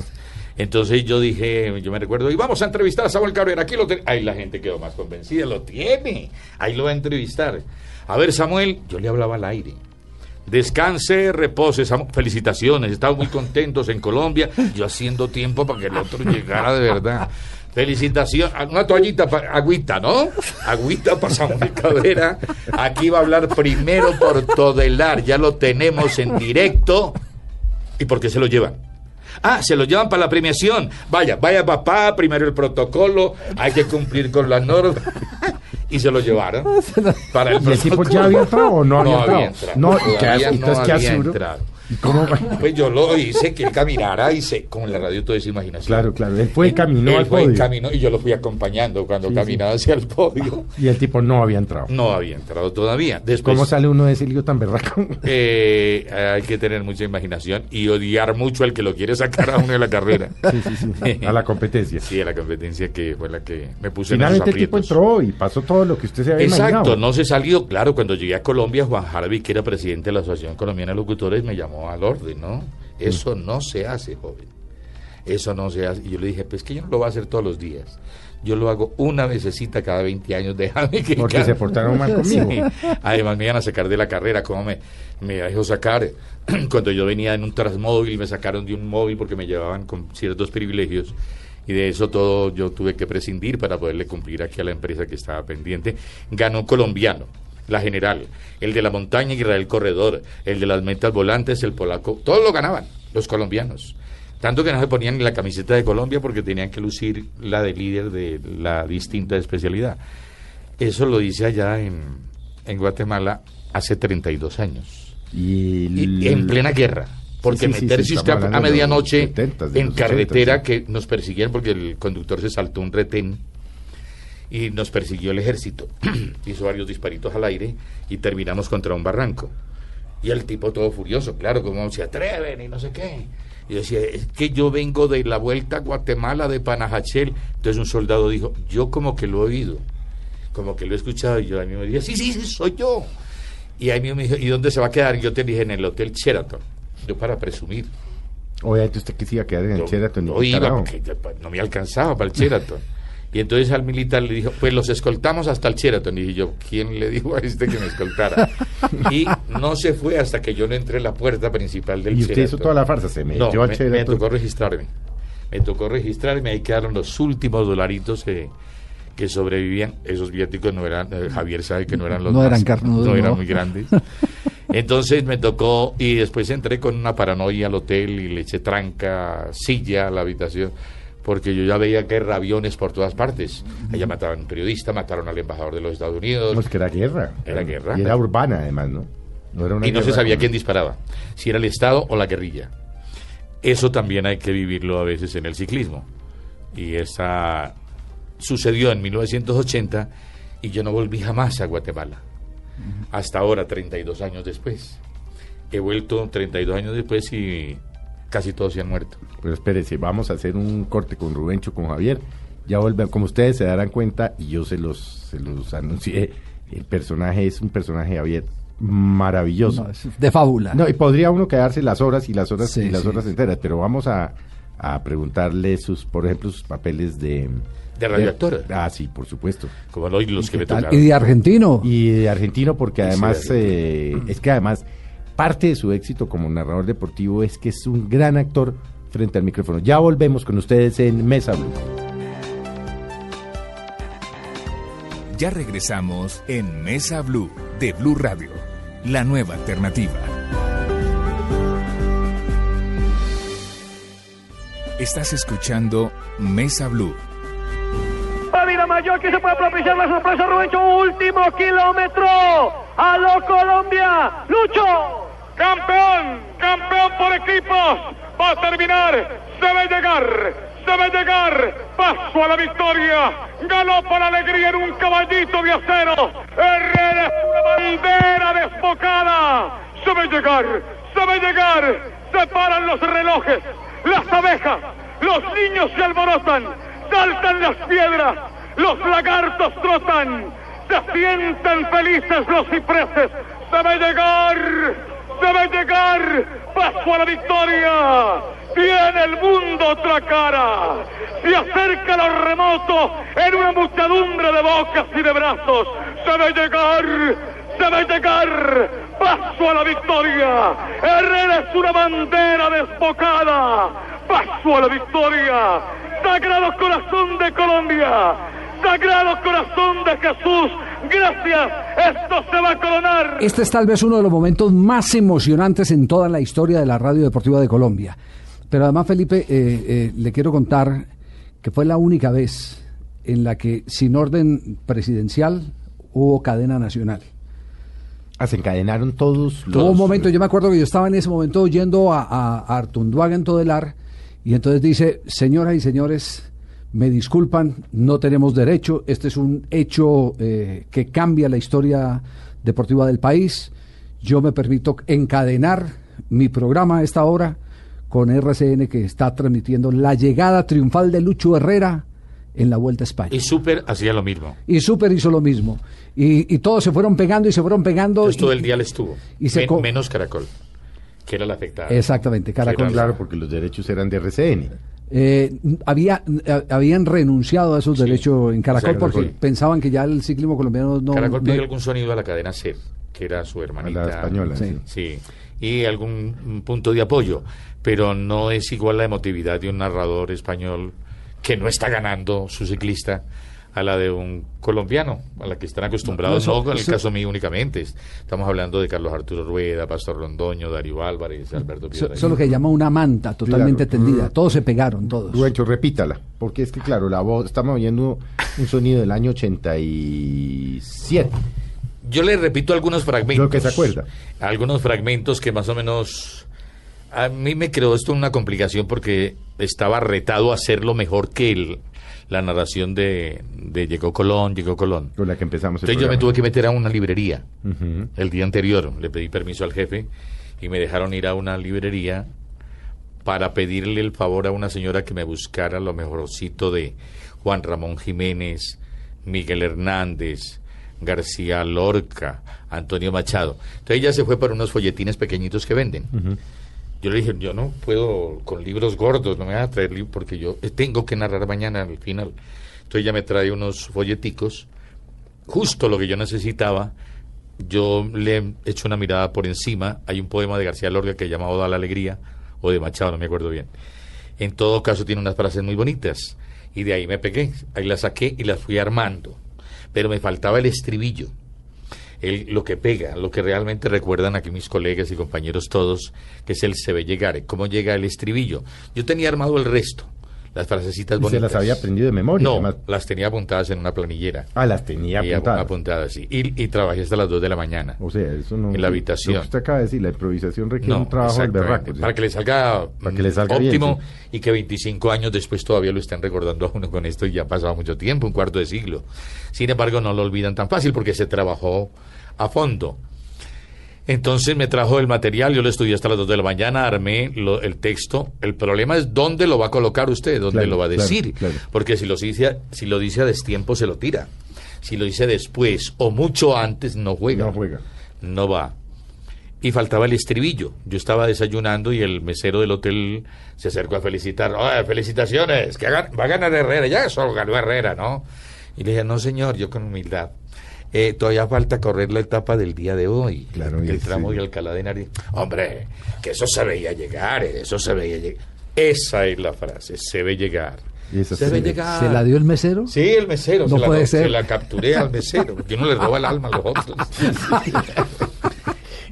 entonces yo dije, yo me recuerdo, y vamos a entrevistar a Samuel Cabrera, aquí lo tiene. Ahí la gente quedó más convencida, lo tiene, ahí lo va a entrevistar. A ver, Samuel, yo le hablaba al aire. Descanse, repose, felicitaciones, estamos muy contentos en Colombia, yo haciendo tiempo para que el otro llegara de verdad. Felicitación, ah, una toallita, pa- agüita, ¿no? Agüita para Samuel Cabrera. Aquí va a hablar primero por Todelar, ya lo tenemos en directo. ¿Y por qué se lo llevan? Ah, se lo llevan para la premiación. Vaya, vaya papá, primero el protocolo, hay que cumplir con las normas. Y se lo llevaron para el ¿Y el tipo ya había entrado o no había entrado? entrado. No, ¿y qué Todavía hace? Entonces, ¿qué ¿Y cómo? Pues yo lo hice que él caminara y se, como en la radio todo es imaginación. Claro, claro, él fue y caminó Él al fue y podio. caminó y yo lo fui acompañando cuando Sí, caminaba hacia el podio. Y el tipo no había entrado. No había entrado todavía. Después, ¿Cómo sale uno de ese lío tan berraco? eh, hay que tener mucha imaginación y odiar mucho al que lo quiere sacar a uno de la carrera. Sí, sí, sí. A la competencia. Sí, a la competencia que fue la que me puse en Finalmente el tipo entró y pasó todo lo que usted se había Exacto, imaginado. no se salió. Claro, cuando llegué a Colombia, Juan Harvey, que era presidente de la Asociación Colombiana de Locutores, me llamó al orden, ¿no? Eso no se hace, joven. Eso no se hace. Y yo le dije, pues que yo no lo voy a hacer todos los días. Yo lo hago una vececita cada 20 años, déjame que... Porque se portaron mal conmigo. Sí. Además me iban a sacar de la carrera, como me, me dejó sacar. Cuando yo venía en un transmóvil, me sacaron de un móvil porque me llevaban con ciertos privilegios. Y de eso todo yo tuve que prescindir para poderle cumplir aquí a la empresa que estaba pendiente. Ganó colombiano, la general, el de la montaña Israel Corredor, el de las metas volantes, el polaco, todos lo ganaban, los colombianos. Tanto que no se ponían ni la camiseta de Colombia porque tenían que lucir la de líder de la distinta especialidad. Eso lo hice allá en, en Guatemala hace 32 años. Y, Y- en plena guerra. Porque Sí, sí, sí, meterse sí, usted a- medianoche 70s, de en carretera 80s, que nos persiguieron porque el conductor se saltó un retén y nos persiguió el ejército. Hizo varios disparitos al aire y terminamos contra un barranco. Y el tipo todo furioso, claro, como se atreven y no sé qué. Y decía, es que yo vengo de la vuelta a Guatemala de Panajachel. Entonces un soldado dijo, yo como que lo he oído, como que lo he escuchado. Y yo a mí me decía, sí, sí, sí, soy yo. Y ahí mismo me dijo, ¿y dónde se va a quedar? Yo te dije, en el Hotel Sheraton. Yo para presumir. Obviamente usted que se iba a quedar en el Yo- Sheraton. y iba porque no me alcanzaba para el Sheraton. Y entonces al militar le dijo, pues los escoltamos hasta el Sheraton. Y dije yo, ¿quién le dijo a este que me escoltara? y no se fue hasta que yo no entré en la puerta principal del Y usted Sheraton. hizo toda la farsa, se metió No, al me, me Sheraton. tocó registrarme. Me tocó registrarme, ahí quedaron los últimos dolaritos que, que sobrevivían. Esos viáticos no eran, eh, Javier sabe que no eran los No más- eran carnudos, no eran no. muy grandes. Entonces me tocó y después entré con una paranoia al hotel y le eché tranca, silla a la habitación, porque yo ya veía guerra, aviones por todas partes. Allá mataron a un periodista, mataron al embajador de los Estados Unidos. No, es que era guerra. Era guerra. Y era urbana, además, ¿no? No era una y no se sabía quién disparaba, si era el Estado o la guerrilla. Eso también hay que vivirlo a veces en el ciclismo. Y esa sucedió en 1980 y yo no volví jamás a Guatemala. Hasta ahora, 32 años después. He vuelto 32 años después y casi todos se han muerto. Pero espérese, vamos a hacer un corte con Rubencho, con Javier. Ya volvemos, como ustedes se darán cuenta, y yo se los, se los anuncié, el personaje es un personaje, Javier, maravilloso. No, es de fábula. No, y podría uno quedarse las horas y las horas Sí, y las sí. horas enteras, pero vamos a, a preguntarle sus, por ejemplo, sus papeles de... De radioactor. ah, sí, por supuesto. Como hoy los que me. Y de argentino. Y de argentino, porque además, de eh, es que además, parte de su éxito como narrador deportivo es que es un gran actor frente al micrófono. Ya volvemos con ustedes en Mesa Blue. Ya regresamos en Mesa Blue de Blue Radio, la nueva alternativa. Estás escuchando Mesa Blue. Vida Mayor que se puede propiciar la sorpresa Rubencho último kilómetro a lo Colombia Lucho campeón campeón por equipos. Va a terminar. Debe llegar debe llegar. Paso a la victoria. Ganó por alegría en un caballito de acero. Herrera una bandera desbocada. Debe llegar debe llegar. Se paran los relojes las abejas. Los niños se alborotan saltan las piedras, los lagartos trotan, se sienten felices los cipreses. Debe llegar, debe llegar, paso a la victoria. Viene el mundo otra cara. Se acerca lo remoto en una muchedumbre de bocas y de brazos. Debe llegar, debe llegar, paso a la victoria. Herrera es una bandera desbocada. Paso a la victoria. Sagrado Corazón de Colombia, Sagrado Corazón de Jesús, gracias, esto se va a coronar. Este es tal vez uno de los momentos más emocionantes en toda la historia de la radio deportiva de Colombia. Pero además, Felipe, eh, eh, le quiero contar que fue la única vez en la que, sin orden presidencial, hubo cadena nacional. Ah, se encadenaron todos los... Hubo un momento, yo me acuerdo que yo estaba en ese momento oyendo a, a, a Artunduaga en Todelar, y entonces dice, señoras y señores, me disculpan, no tenemos derecho, este es un hecho eh, que cambia la historia deportiva del país, yo me permito encadenar mi programa a esta hora con RCN que está transmitiendo la llegada triunfal de Lucho Herrera en la Vuelta a España. Y Super hacía lo mismo. Y Super hizo lo mismo. Y, y todos se fueron pegando y se fueron pegando. Entonces todo y- el día le estuvo. y se Men- menos Caracol, que era la afectada. Exactamente, Caracol. Era- Claro, porque los derechos eran de RCN. Eh, había, eh, habían renunciado a esos Sí, derechos en Caracol Caracol. porque pensaban que ya el ciclismo colombiano no... Caracol no- pidió algún sonido a la cadena SER, que era su hermanita. La española, Sí. Sí. Y algún punto de apoyo. Pero no es igual la emotividad de un narrador español que no está ganando su ciclista a la de un colombiano, a la que están acostumbrados, No, en el eso- caso mío únicamente. Estamos hablando de Carlos Arturo Rueda, Pastor Londoño, Darío Álvarez, Alberto Piedra. eso es lo que llama una manta totalmente Claro. tendida. Todos se pegaron, todos. Rubencho, repítala, porque es que claro, la voz, estamos oyendo un sonido del año 87. Yo le repito algunos fragmentos. Lo que se acuerda. Algunos fragmentos que más o menos A mí me creó esto una complicación porque estaba retado a hacerlo mejor que el, la narración de, de Llegó Colón, Llegó Colón. Con la que empezamos el Entonces yo me programa. tuve que meter a una librería Ujú. el día anterior. Le pedí permiso al jefe y me dejaron ir a una librería para pedirle el favor a una señora que me buscara lo mejorcito de Juan Ramón Jiménez, Miguel Hernández, García Lorca, Antonio Machado. Entonces ella se fue para unos folletines pequeñitos que venden. Yo le dije, yo no puedo con libros gordos, no me van a traer libros porque yo tengo que narrar mañana al final. Entonces ella me trae unos folleticos, justo lo que yo necesitaba. Yo le he hecho una mirada por encima. Hay un poema de García Lorca que se llama Oda la Alegría, o de Machado, no me acuerdo bien. En todo caso tiene unas frases muy bonitas. Y de ahí me pegué, ahí las saqué y las fui armando. Pero me faltaba el estribillo el- lo que pega, lo que realmente recuerdan aquí mis colegas y compañeros todos, que es el se ve llegar, cómo llega el estribillo. Yo tenía armado el resto, las frasecitas Y se bonitas. las había aprendido de memoria. No, además. las tenía apuntadas en una planillera. Ah, las tenía apuntadas. apuntadas, sí. Y, y trabajé hasta las 2 de la mañana. O sea, eso no. En la habitación. Lo que usted acaba de decir, la improvisación requiere No, un trabajo del berraco. ¿sí? Para que le salga, Para que le mm, salga bien, óptimo sí. y que 25 años después todavía lo estén recordando a uno con esto y ya ha pasado mucho tiempo, un cuarto de siglo. Sin embargo, no lo olvidan tan fácil porque se trabajó a fondo. Entonces me trajo el material, yo lo estudié hasta las 2 de la mañana, armé lo- el texto. El problema es dónde lo va a colocar usted, dónde Claro, lo va a decir. claro. Porque si lo, dice, si lo dice a destiempo, se lo tira. Si lo dice después o mucho antes, no juega. No juega. No va. Y faltaba el estribillo. Yo estaba desayunando y el mesero del hotel se acercó a felicitar. "Oye, felicitaciones! Que hagan- va a ganar Herrera. Ya eso ganó Herrera, ¿no? Y le dije, no, señor, yo con humildad. Eh, todavía falta correr la etapa del día de hoy. Claro, y el sí. tramo de Alcalá de Henares. Hombre, que eso se veía llegar, eh, eso se veía llegar. Esa es la frase, se ve llegar. Y esa se se ve llegar. ¿Se la dio el mesero? Sí, el mesero. No se, la, puede se ser. la capturé al mesero, porque uno le roba el alma a los otros.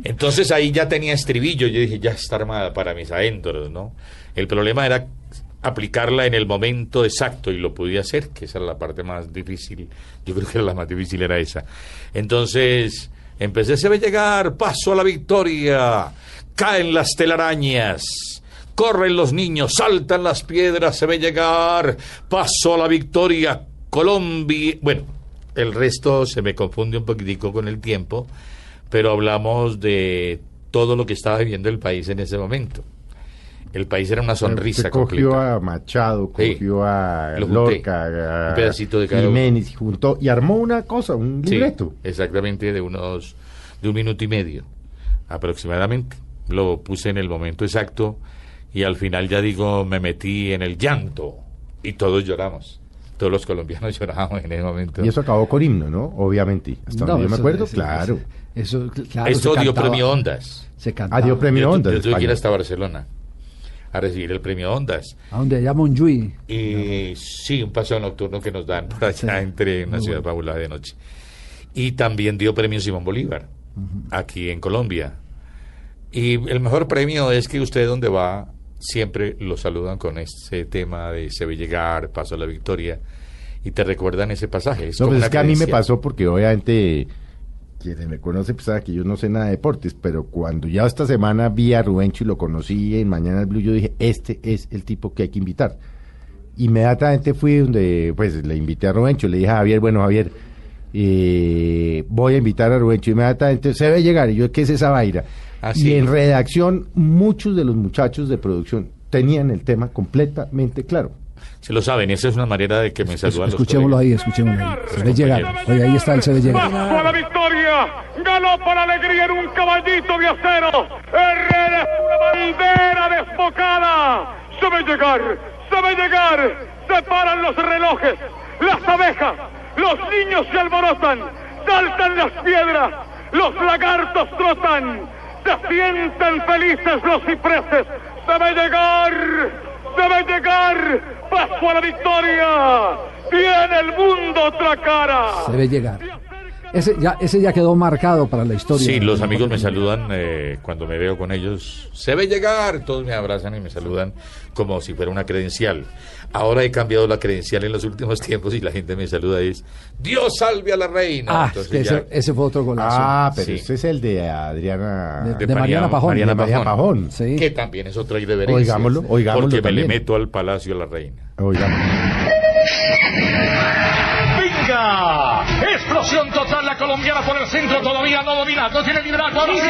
Entonces ahí ya tenía estribillo, yo dije, ya está armada para mis adentros, ¿no? El problema era aplicarla en el momento exacto y lo podía hacer, que esa era la parte más difícil. Yo creo que la más difícil era esa. Entonces empecé, se ve llegar, paso a la victoria, caen las telarañas. Corren los niños, saltan las piedras, se ve llegar, paso a la victoria, Colombia. Bueno, el resto se me confunde un poquitico con el tiempo, pero hablamos de todo lo que estaba viviendo el país en ese momento. El país era una sonrisa Usted cogió completa. a Machado, Sí. cogió a Lo junté. Lorca, a Un pedacito de cada. Jiménez, y juntó y armó una cosa, un Sí, libreto. exactamente de unos de un minuto y medio aproximadamente. Lo puse en el momento exacto y al final ya digo me metí en el llanto y todos lloramos. Todos los colombianos lloramos en ese momento. Y eso acabó con himno, ¿no? Obviamente. Hasta No, donde yo me eso- acuerdo, eso- claro. Eso, claro, Esto se dio cantaba. premio Ondas. Se cantaba. Ah, dio premio yo, Ondas. yo de tuve que ir hasta Barcelona a recibir el premio Ondas. A donde allá Monjuy. Y sí, un paseo nocturno que nos dan por allá Sí. entre una Muy ciudad bueno. fabulosa de noche. Y también dio premio Simón Bolívar, aquí en Colombia. Y el mejor premio es que usted donde va, siempre lo saludan con ese tema de se ve llegar, paso a la victoria, y te recuerdan ese pasaje. Es No, pues es que a mí me pasó porque obviamente quienes me conocen pues saben que yo no sé nada de deportes, pero cuando ya esta semana vi a Rubencho y lo conocí en Mañana el Blue, yo dije, este es el tipo que hay que invitar. Inmediatamente fui donde, pues le invité a Rubencho, le dije a Javier, bueno Javier, eh, voy a invitar a Rubencho. Inmediatamente se ve llegar, y yo, ¿qué es esa vaina? Ah, y en redacción, muchos de los muchachos de producción tenían el tema completamente claro. Se lo saben, esa es una manera de que me saludan Escuchémoslo ahí, escuchémoslo ahí. Se ve llegar. Oye, ahí está el se ve llegar. Paso a la victoria. Ganó para alegría en un caballito de acero. Herrera es una bandera desbocada. Se ve llegar, se ve llegar. Se paran los relojes, las abejas, los niños se alborotan, saltan las piedras, los lagartos trotan, se sienten felices los cipreses. Se ve llegar, se ve llegar. Paso a la victoria. Tiene el mundo otra cara. Se ve llegar. Ese ya, ese ya quedó marcado para la historia. Sí, los amigos me saludan eh, cuando me veo con ellos. Se ve llegar, todos me abrazan y me saludan como si fuera una credencial. Ahora he cambiado la credencial en los últimos tiempos y la gente me saluda y es Dios salve a la reina. Ah, Entonces ya- ese, ese fue otro golazo. Ah, pero Sí. ese es el de Adriana. De- de Mariana Pajón. Mariana Pajón. Pajón. Sí. Que también es otra irreverencia. Oigámoslo, oigámoslo Porque me le meto al palacio a la reina. Oigamos. ¡Venga! Explosión total la colombiana por el centro, todavía no domina, no tiene liderazgo, ahora sí,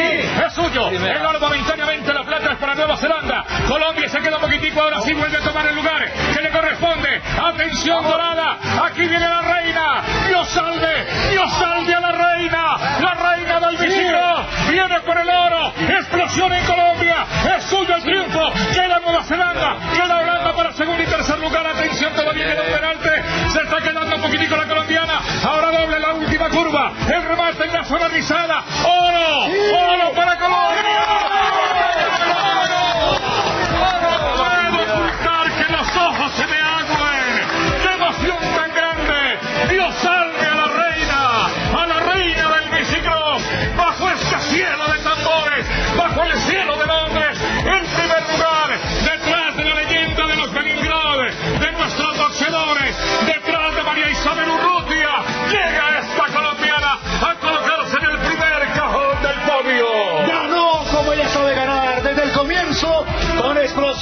es suyo. El oro momentáneamente, la es para Nueva Zelanda. Colombia se queda un poquitico, ahora sí vuelve a tomar el lugar que le corresponde. Atención dorada, aquí viene la reina. Dios salve, Dios salve a la reina. La reina del Visigro viene por el oro. Explosión en Colombia, es suyo el triunfo. Queda Nueva Zelanda, queda Holanda para segundo y tercer lugar. Atención, todavía queda un penalti. Se está quedando un poquitico la colombiana. Ahora doble la última curva. El remate en la zona rizada. ¡Oro! ¡Oro para Colombia!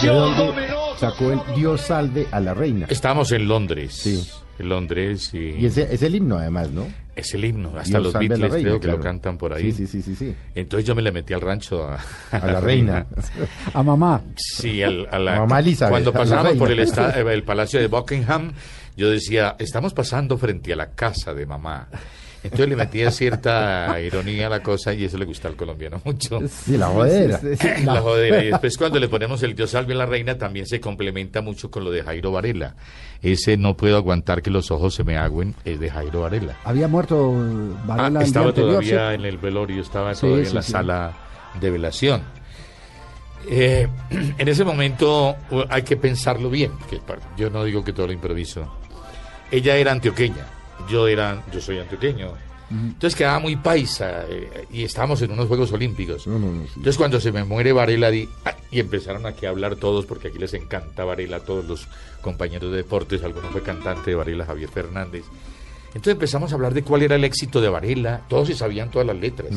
¿De explosión dónde sacó el Dios salve a la reina? Estamos en Londres. Sí. En Londres y, Y ese es el himno, además, ¿no? es el himno. Hasta Dios los a Beatles reina, creo que claro. lo cantan por ahí. Sí, sí, sí, sí. Entonces yo me le metí al rancho a, A la reina. A mamá. Sí, al- a la, Mamá Elizabeth, cuando a pasábamos reina. por el, esta- el palacio de Buckingham, yo decía, estamos pasando frente a la casa de mamá. Entonces le metía cierta ironía a la cosa y eso le gusta al colombiano mucho. Sí, la jodera. Sí, sí, sí. La jodera. Y después cuando le ponemos el Dios salve a la reina también se complementa mucho con lo de Jairo Varela. Ese no puedo aguantar que los ojos se me agüen es de Jairo Varela. Había muerto Ah, Varela el día estaba anterior, todavía en el velorio, estaba todavía en la sala de velación. Eh, en ese momento u- hay que pensarlo bien, que yo no digo que todo lo improviso. Ella era antioqueña, yo era, yo soy antioqueño. Entonces quedaba muy paisa eh, y estábamos en unos Juegos Olímpicos. No, no, no, sí. Entonces cuando se me muere Varela di, y empezaron aquí a hablar todos porque aquí les encanta Varela, todos los compañeros de deportes, alguno fue cantante de Varela, Javier Fernández. Entonces empezamos a hablar de cuál era el éxito de Varela, todos se sabían todas las letras.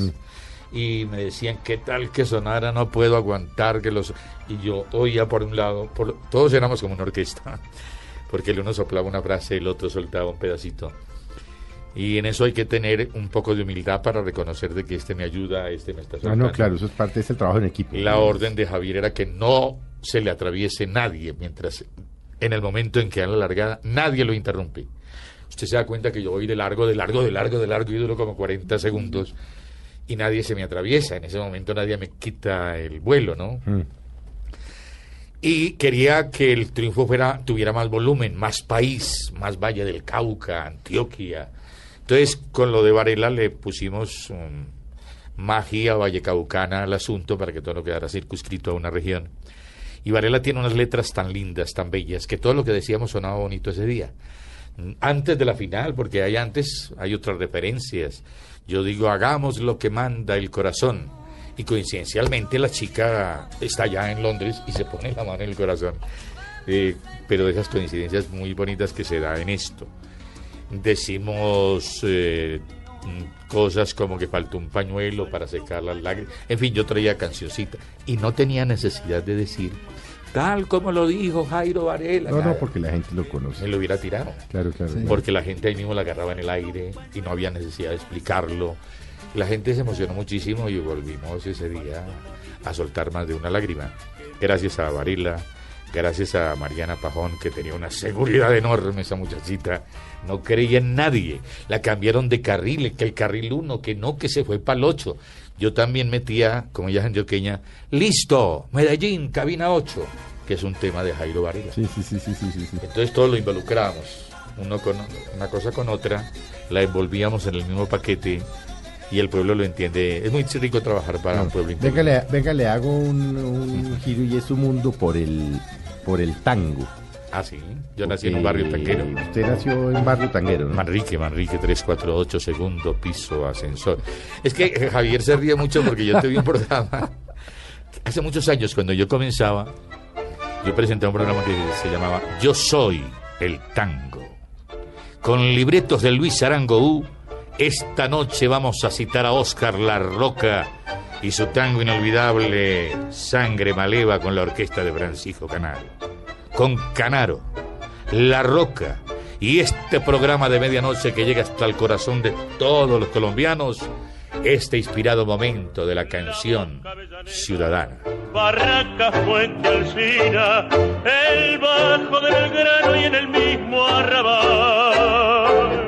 Y me decían, ¿qué tal que sonara? No puedo aguantar que los... Y yo oía por un lado, por... todos éramos como una orquesta, porque el uno soplaba una frase, el otro soltaba un pedacito. Y en eso hay que tener un poco de humildad para reconocer de que este me ayuda, este me está Ah, soltando. no, claro, eso es parte del trabajo en equipo. La orden de Javier era que no se le atraviese nadie mientras en el momento en que da la largada nadie lo interrumpe. Usted se da cuenta que yo voy de largo, de largo, de largo, de largo y duro como 40 segundos y nadie se me atraviesa. En ese momento nadie me quita el vuelo, ¿no? Mm. Y quería que el triunfo fuera, tuviera más volumen, más país, más Valle del Cauca, Antioquia. Entonces, con lo de Varela le pusimos um, magia vallecaucana al asunto para que todo no quedara circunscrito a una región. Y Varela tiene unas letras tan lindas, tan bellas, que todo lo que decíamos sonaba bonito ese día. Mm, Antes de la final, porque hay antes, hay otras referencias. Yo digo, hagamos lo que manda el corazón. Y coincidencialmente la chica está allá en Londres y se pone la mano en el corazón. Eh, pero de esas coincidencias muy bonitas que se da en esto. Decimos eh, cosas como que faltó un pañuelo para secar las lágrimas. En fin, yo traía cancioncita y no tenía necesidad de decir tal como lo dijo Jairo Varela. No, no, porque la gente lo conoce. Me lo hubiera tirado. Claro, claro. Porque la gente ahí mismo la agarraba en el aire y no había necesidad de explicarlo. La gente se emocionó muchísimo y volvimos ese día a soltar más de una lágrima. Gracias a Varela, gracias a Mariana Pajón, que tenía una seguridad enorme esa muchachita. No creía en nadie. La cambiaron de carril, que el carril 1, que no, que se fue para el 8. Yo también metía, como ella es antioqueña, listo, Medellín, cabina 8, que es un tema de Jairo Varela. Sí, sí, sí, sí, sí, sí, sí. Entonces todo lo involucrábamos, uno con una cosa con otra, la envolvíamos en el mismo paquete y el pueblo lo entiende. Es muy rico trabajar para un pueblo Venga, le, venga, le hago un, un giro y es su mundo por el, por el tango. Ah, sí. Yo nací en un barrio tanquero. Usted nació en barrio tanguero, ¿no? Manrique, Manrique 348, segundo piso, ascensor. Es que eh, Javier se ríe mucho porque yo tuve un programa. Hace muchos años, cuando yo comenzaba, yo presenté un programa que se llamaba Yo Soy el Tango. Con libretos de Luis Arango U, esta noche vamos a citar a Oscar La Roca y su tango inolvidable Sangre Maleva con la orquesta de Francisco Canaro. Con Canaro, La Roca y este programa de medianoche que llega hasta el corazón de todos los colombianos, este inspirado momento de la canción ciudadana. Barraca, Fuente Alcina, el bajo del grano y en el mismo arrabal.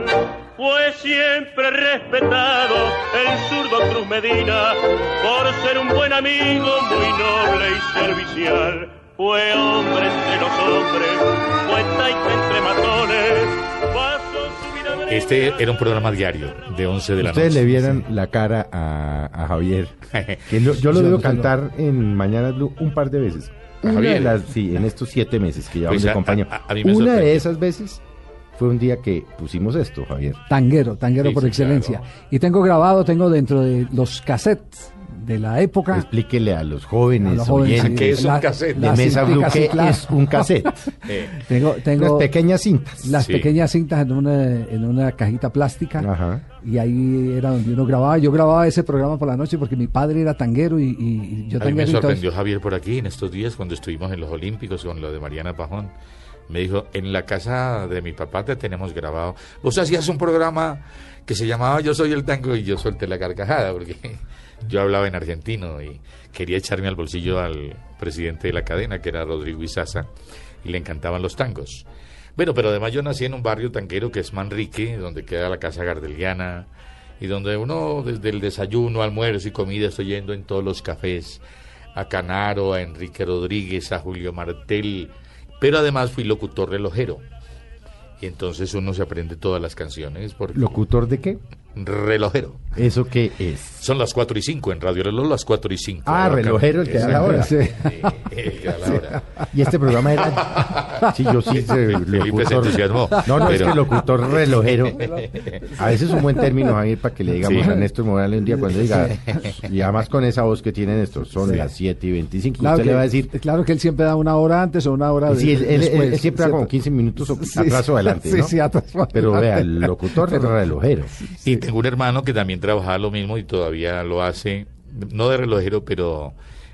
Fue siempre respetado el zurdo Cruz Medina por ser un buen amigo, muy noble y servicial. Fue hombre entre los hombres, fue taita entre matones, pasó su vida. Este era un programa diario de 11 de la Ustedes noche. le vieran la cara a, a Javier. Que lo- yo lo veo cantar en Mañana Blue un par de veces. ¿A Una Javier? de las, sí, en estos siete meses que llevamos Pues de a- compañía. a- a mí me Una sorprendió. de esas veces fue un día que pusimos esto, Javier. Tanguero, tanguero Sí, por sí, excelencia. claro. Y tengo grabado, tengo dentro de los cassettes de la época. Explíquele a los jóvenes, a los jóvenes, oyentes ¿Qué es un la- cassette? de Mesa Blue, cintica, ¿qué sí, claro. es un cassette? Eh, Tengo, tengo pequeñas cintas. las Sí. pequeñas cintas en una, en una cajita plástica. Ajá. Y ahí era donde uno grababa. Yo grababa ese programa por la noche porque mi padre era tanguero y, y- yo a mí me tanguero. todo sorprendió. Javier por aquí en estos días cuando estuvimos en los Olímpicos con lo de Mariana Pajón. Me dijo, en la casa de mi papá te tenemos grabado. Vos hacías un programa que se llamaba Yo Soy el Tango y yo solté la carcajada porque yo hablaba en argentino y quería echarme al bolsillo al presidente de la cadena, que era Rodrigo Izaza, y le encantaban los tangos. Bueno, pero además yo nací en un barrio tanquero que es Manrique, donde queda la Casa Gardeliana, y donde uno desde el desayuno, almuerzo y comida estoy yendo en todos los cafés, a Canaro, a Enrique Rodríguez, a Julio Martel, pero además fui locutor relojero. Y entonces uno se aprende todas las canciones porque ¿Locutor de qué? Relojero. ¿Eso qué es? Son las 4 y 5 en Radio Reloj, las 4 y 5. Ah, relojero, el que da la hora. Sí. el que da la hora. Y este programa era. Sí, yo sí. sé, Felipe se entusiasmó, No, no, es pero- que locutor relojero. A veces es un buen término, Javier, para que le digamos Sí. a Néstor Morales un día cuando diga. Y además con esa voz que tiene Néstor, son Sí. las 7 y 25. Claro Usted que, le va a decir. claro que él siempre da una hora antes o una hora Sí, él, de- él- después. él siempre da como 15 minutos o- Sí, atrás o adelante. sí, ¿no? sí, atrás o Pero adelante. vea, el locutor relojero. Y tengo un hermano que también trabajaba lo mismo y todavía lo hace, no de relojero, pero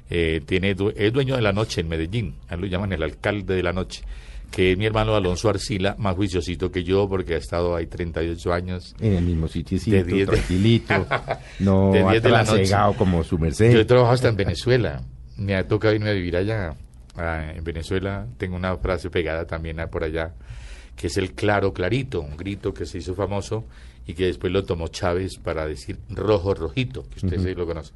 eh, tiene es dueño de la noche en Medellín. A él lo llaman el alcalde de la noche, que es mi hermano Alonso Arcila, más juiciosito que yo porque ha estado ahí 38 años. En el mismo sitio, De 10 de- tranquilito. No De 10 de la noche. atrasegado como su Yo he merced. trabajado hasta en Venezuela. Me ha tocado irme a vivir allá. Ah, en Venezuela tengo una frase pegada también ah, por allá, que es el claro clarito, un grito que se hizo famoso y que después lo tomó Chávez para decir rojo rojito, que usted sí lo conoce.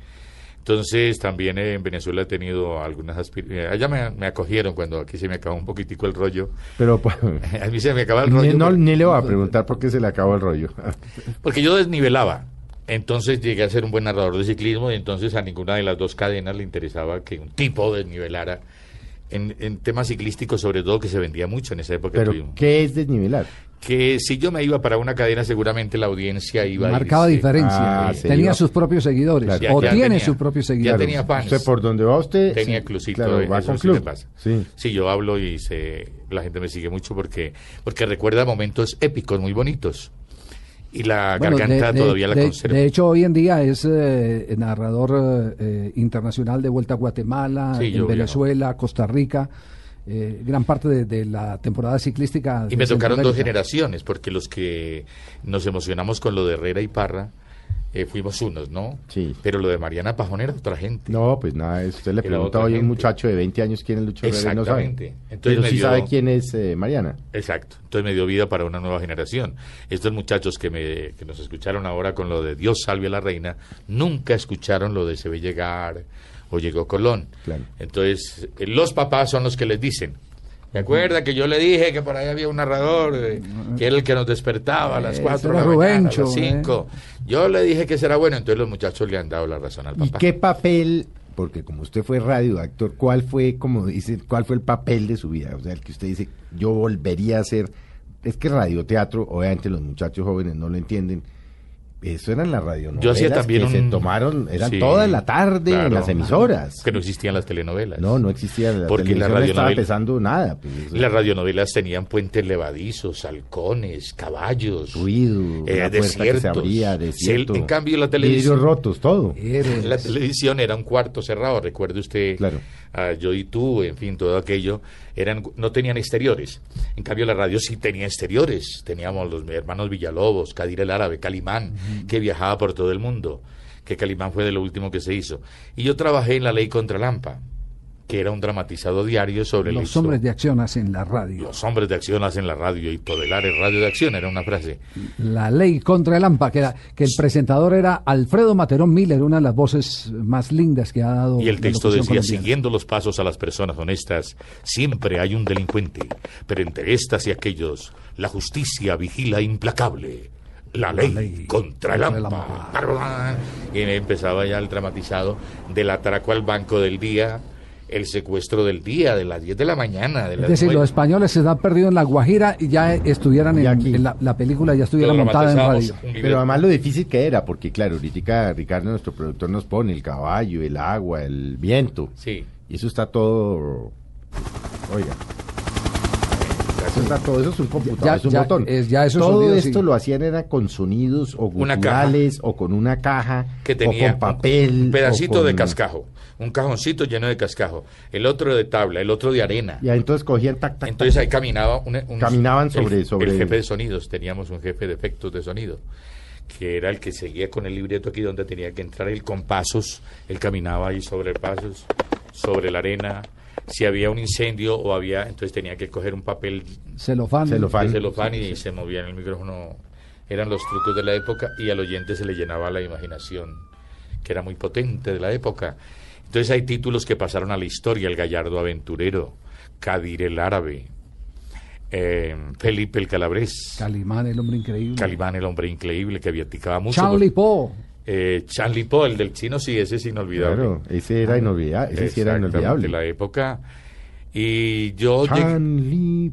Entonces también eh, en Venezuela he tenido algunas aspiraciones. Allá me, me acogieron cuando aquí se me acabó un poquitico el rollo. Pero pues, A mí se me acaba el rollo. ni, no, ni le voy a preguntar por qué se le acabó el rollo. Porque yo desnivelaba. Entonces llegué a ser un buen narrador de ciclismo y entonces a ninguna de las dos cadenas le interesaba que un tipo desnivelara en, en temas ciclísticos, sobre todo que se vendía mucho en esa época. Pero, tuvimos. ¿qué es desnivelar? Que si yo me iba para una cadena, seguramente la audiencia iba a Marcaba irse. diferencia. Ah, se tenía iba- sus propios seguidores. Claro. Ya- o ya tiene tenía- sus propios ya seguidores. tenía fans. Usted por donde va usted. Tenía sí, clusito, claro, va eso con sí club. pasa. Sí. Sí, yo hablo y se, la gente me sigue mucho porque, porque recuerda momentos épicos, muy bonitos. Y la Bueno, garganta de, de- todavía la de- conservo. de hecho, hoy en día es eh, narrador eh, internacional de Vuelta a Guatemala, Sí, en Venezuela, Costa Rica, eh, gran parte de, de la temporada ciclística. Y me tocaron dos generaciones, porque los que nos emocionamos con lo de Herrera y Parra, eh, fuimos unos, ¿no? Sí. Pero lo de Mariana Pajón era otra gente. No, pues nada, usted le pregunta hoy a un muchacho de 20 años quién es Lucho Herrera y no sabe. Entonces Pero me sí dio- sabe quién es eh, Mariana. Exacto. Entonces me dio vida para una nueva generación. Estos muchachos que, me, que nos escucharon ahora con lo de Dios salve a la reina, nunca escucharon lo de se ve llegar o llegó Colón. Claro. Entonces, eh, los papás son los que les dicen. ¿Se acuerda que yo le dije que por ahí había un narrador eh, que era el que nos despertaba a las Eh, 4 de la mañana, a Rubencho, las 5? Yo le dije que será bueno, entonces los muchachos le han dado la razón al ¿Y papá. qué papel porque como usted fue radioactor, ¿cuál fue, como dice, cuál fue el papel de su vida? O sea, el que usted dice, yo volvería a hacer. Es que radioteatro, obviamente los muchachos jóvenes no lo entienden. Eso eran las radionovelas Yo hacía también que se un- tomaron, eran Sí, toda la tarde en claro. las emisoras. Que no existían las telenovelas. No, no existía la Porque la televisión no estaba radionovela- empezando nada. pues, Las radionovelas tenían puentes levadizos, halcones, caballos, ruido, eh, que se desiertos. abría, desierto, en cambio la televisión rotos, todo. La televisión era un cuarto cerrado, recuerde usted, Claro. A yo y tú, en fin, todo aquello, eran, no tenían exteriores. En cambio, la radio sí tenía exteriores. Teníamos los hermanos Villalobos, Kadir el Árabe, Calimán, que viajaba por todo el mundo, que Calimán fue de lo último que se hizo. Y yo trabajé en La Ley contra Lampa, que era un dramatizado diario sobre la Los hombres de acción hacen la radio. Los hombres de acción hacen la radio y Todelar es radio de acción, era una frase. La ley contra el AMPA, que, era, que el presentador era Alfredo Materón Miller, una de las voces más lindas que ha dado. Y el la texto decía, colombiana. siguiendo los pasos a las personas honestas, siempre hay un delincuente, pero entre estas y aquellos, la justicia vigila implacable. La ley, ley contra el contra el AMPA. Y empezaba ya el dramatizado del atraco al banco del día, el secuestro del día, de las 10 de la mañana. De Es las decir, nueve. los españoles se han perdido en La Guajira y ya estuvieran Y en, aquí. en la, la película, ya estuviera montada en radio. Pero además lo difícil que era, porque claro, ahorita Ricardo, nuestro productor, nos pone el caballo, el agua, el viento. Sí. Y eso está todo. Oiga. Eso está todo, eso es un computador, Ya- es un ya- botón. es- ya esos todo sonidos, esto sí. lo hacían era con sonidos o guturales o con una caja que tenía o con papel. un pedacito de cascajo, un cajoncito lleno de cascajo, el otro de tabla, el otro de arena. Y ahí entonces cogían tac, tac, Entonces tac. ahí caminaba un, un- Caminaban sobre- el, sobre- el jefe de sonidos, teníamos un jefe de efectos de sonido, que era el que seguía con el libreto aquí donde tenía que entrar él con pasos, él caminaba ahí sobre pasos, sobre la arena, si había un incendio o había, entonces tenía que coger un papel Celofán. Celofán. celofán y se movía en el micrófono. Eran los trucos de la época y al oyente se le llenaba la imaginación, que era muy potente de la época. Entonces hay títulos que pasaron a la historia, El Gallardo Aventurero, Kadir el Árabe, eh, Felipe el Calabrés, Calimán, el hombre increíble. Calimán el Hombre Increíble, que viaticaba mucho. Charlie Poe. Eh, Charlie Poe, el del chino, sí, ese es inolvidable. Claro, ese era inolvidable. Ese sí era inolvidable. la época. Y yo llegué,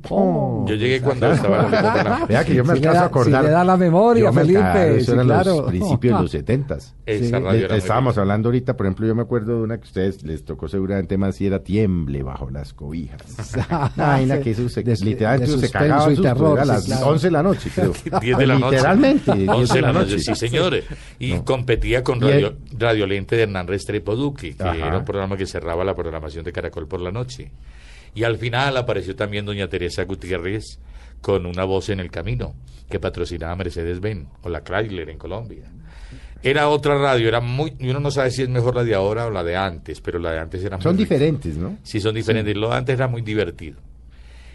yo llegué cuando estaba la la- Vea que yo me Si alcanzo da- a acordar. si le da la memoria, me Felipe, eso sí, eran claro. los principios de los setentas. Esa Sí. era muy estábamos hablando ahorita, por ejemplo, yo me acuerdo de una que a ustedes les tocó seguramente más y era Tiemble bajo las cobijas. Una vaina que eso se, De- literalmente de se cagaba y terror, era a sí, las claro. 11 de la noche, creo. 10 de la noche. Literalmente, 10 11 de la noche. sí, señores. Y No. competía con Y Radio, Radio Lente de Hernán Restrepo Duque, que Ajá. era un programa que cerraba la programación de Caracol por la noche. Y al final apareció también doña Teresa Gutiérrez con una voz en el camino, que patrocinaba Mercedes-Benz o la Chrysler en Colombia. Era otra radio, era muy, uno no sabe si es mejor la de ahora o la de antes, pero la de antes era Son muy diferentes, ¿no? Sí, son diferentes. Lo de antes era muy divertido.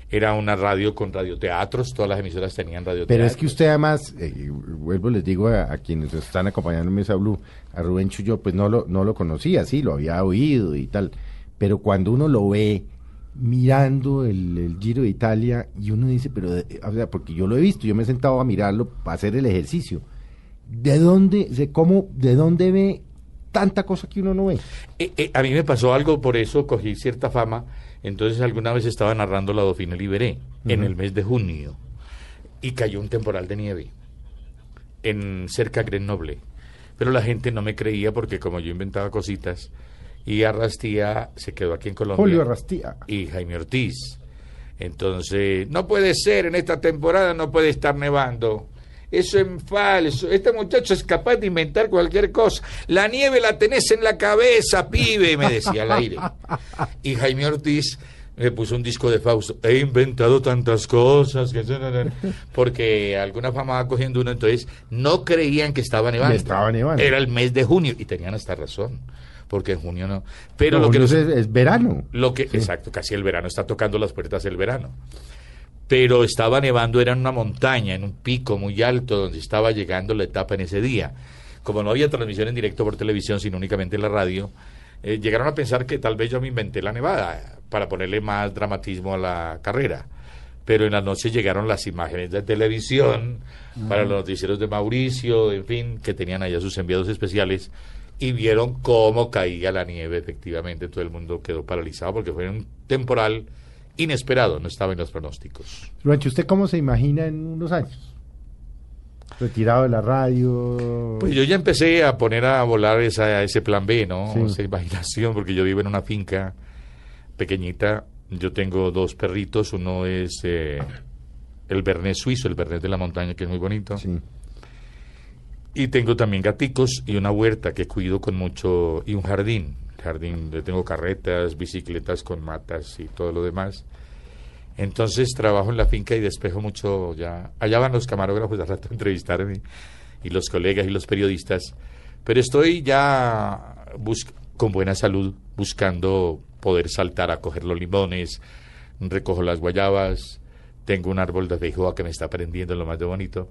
Era una radio con radioteatros, todas las emisoras tenían radioteatros. Pero es que usted además, eh, vuelvo les digo a, a quienes están acompañando en Mesa Blue, a Rubén Chuyo, pues no lo, no lo conocía, sí, lo había oído y tal. Pero cuando uno lo ve mirando el, el Giro de Italia y uno dice, pero, eh, o sea, porque yo lo he visto, yo me he sentado a mirarlo para hacer el ejercicio. ¿De dónde, de cómo, de dónde ve tanta cosa que uno no ve? Eh, eh, a mí me pasó algo, por eso cogí cierta fama. Entonces alguna vez estaba narrando la Dauphine Liberé en Ujú. el mes de junio y cayó un temporal de nieve en cerca de Grenoble. Pero la gente no me creía porque como yo inventaba cositas y Arrastía se quedó aquí en Colombia. Julio Arrastía. y Jaime Ortiz. Entonces, no puede ser, en esta temporada no puede estar nevando. Eso es falso. Este muchacho es capaz de inventar cualquier cosa. La nieve la tenés en la cabeza, pibe, me decía al aire. Y Jaime Ortiz me puso un disco de Fausto. He inventado tantas cosas. Que... Porque alguna fama va cogiendo uno, entonces no creían que estaba nevando. Estaba nevando. Era el mes de junio y tenían hasta razón. Porque en junio no. Pero No, lo que nos- es, es verano. lo que, exacto, casi el verano, está tocando las puertas del verano. Pero estaba nevando, era en una montaña, en un pico muy alto, donde estaba llegando la etapa en ese día. Como no había transmisión en directo por televisión, sino únicamente en la radio, eh, llegaron a pensar que tal vez yo me inventé la nevada para ponerle más dramatismo a la carrera. Pero en la noche llegaron las imágenes de televisión para los noticieros de Mauricio, en fin, que tenían allá sus enviados especiales y vieron cómo caía la nieve, efectivamente, todo el mundo quedó paralizado porque fue un temporal inesperado, no estaba en los pronósticos. Ruancho, ¿usted cómo se imagina en unos años? Retirado de la radio. Pues yo ya empecé a poner a volar esa, ese plan B, ¿no? Sí. Esa imaginación, porque yo vivo en una finca pequeñita. Yo tengo dos perritos, uno es eh, el Bernés suizo, el Bernés de la montaña, que es muy bonito. Sí. Y tengo también gaticos y una huerta que cuido con mucho, y un jardín. Jardín, donde tengo carretas, bicicletas con matas y todo lo demás. Entonces trabajo en la finca y despejo mucho ya. Allá van los camarógrafos al rato a entrevistarme y los colegas y los periodistas. Pero estoy ya con buena salud buscando poder saltar a coger los limones, recojo las guayabas, tengo un árbol de feijoa que me está prendiendo lo más de bonito.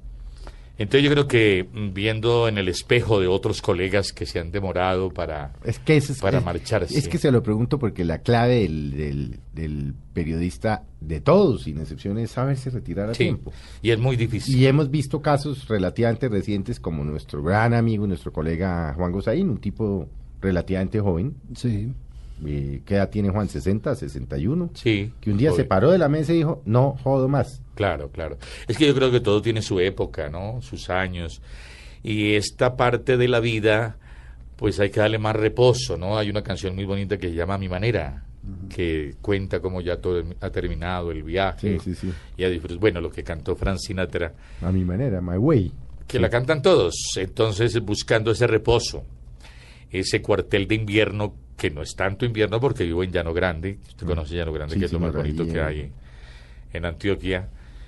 Entonces yo creo que mm, viendo en el espejo de otros colegas que se han demorado para, Es que es, para es- marcharse. Es que se lo pregunto porque la clave del, del- del periodista, de todos, sin excepción, es saberse retirar a Sí, tiempo. y es muy difícil. Y hemos visto casos relativamente recientes como nuestro gran amigo, nuestro colega Juan Gozaín, un tipo relativamente joven. Sí. Eh, ¿Qué edad tiene Juan? ¿60, 61? Sí. Que un día se joven. paró de la mesa y dijo, no jodo más. Claro, claro. Es que yo creo que todo tiene su época, ¿no? Sus años. Y esta parte de la vida, pues hay que darle más reposo, ¿no? Hay una canción muy bonita que se llama A Mi Manera, que cuenta cómo ya todo ha terminado el viaje. Sí, sí, sí. Y a disfrutar. Bueno, lo que cantó Frank Sinatra, A mi manera, my way. que la cantan todos. Entonces, buscando ese reposo, ese cuartel de invierno, que no es tanto invierno porque vivo en Llano Grande. Usted conoce Llano Grande, Sí, que es lo más bonito que hay en Antioquia.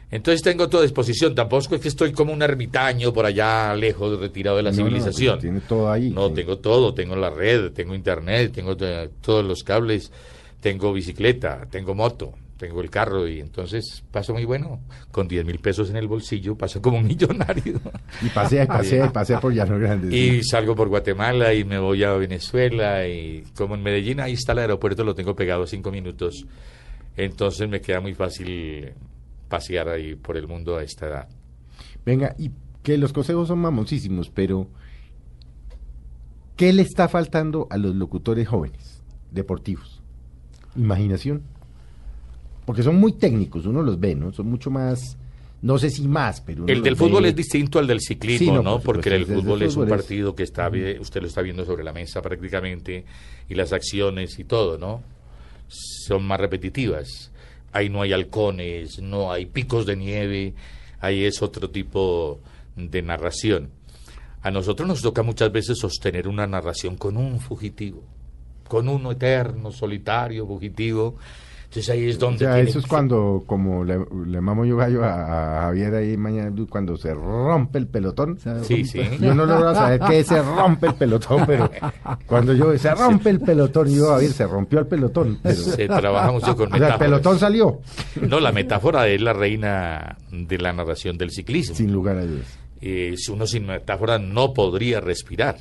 Entonces tengo toda disposición. Tampoco es que estoy como un ermitaño por allá lejos, retirado de la No, no, civilización. pues tiene todo ahí. No, tengo todo. Tengo la red, tengo internet, tengo todos los cables, tengo bicicleta, tengo moto, tengo el carro y entonces paso muy bueno. Con 10 mil pesos en el bolsillo paso como un millonario. Y pasea, pasea, pasea por Llano Grande. Y salgo por Guatemala y me voy a Venezuela y como en Medellín ahí está el aeropuerto, lo tengo pegado cinco minutos. Entonces me queda muy fácil pasear ahí por el mundo a esta edad. Venga, y que los consejos son mamoncísimos, pero ¿qué le está faltando a los locutores jóvenes, deportivos? Imaginación. Porque son muy técnicos, uno los ve, ¿no? Son mucho más, no sé si más, pero... El del fútbol ve- es distinto al del ciclismo, Sí, no, ¿no? por Porque el el fútbol es un es- partido que está, usted lo está viendo sobre la mesa prácticamente y las acciones y todo, ¿no? Son más repetitivas. Ahí no hay halcones, no hay picos de nieve, ahí es otro tipo de narración. A nosotros nos toca muchas veces sostener una narración con un fugitivo, con uno eterno, solitario, fugitivo. Entonces ahí es O donde... sea, tiene eso es que- cuando, como le, le mamo yo gallo a, a Javier ahí mañana, cuando se rompe el pelotón. Sí, sí. Yo no logro saber qué se rompe el pelotón, pero cuando yo se rompe el pelotón, y yo, Javier, se rompió el pelotón. Pero, Se trabaja mucho con o sea, el metáforas. pelotón salió, No, la metáfora es la reina de la narración del ciclismo. sin lugar a dudas. Eh, si uno sin metáfora no podría respirar.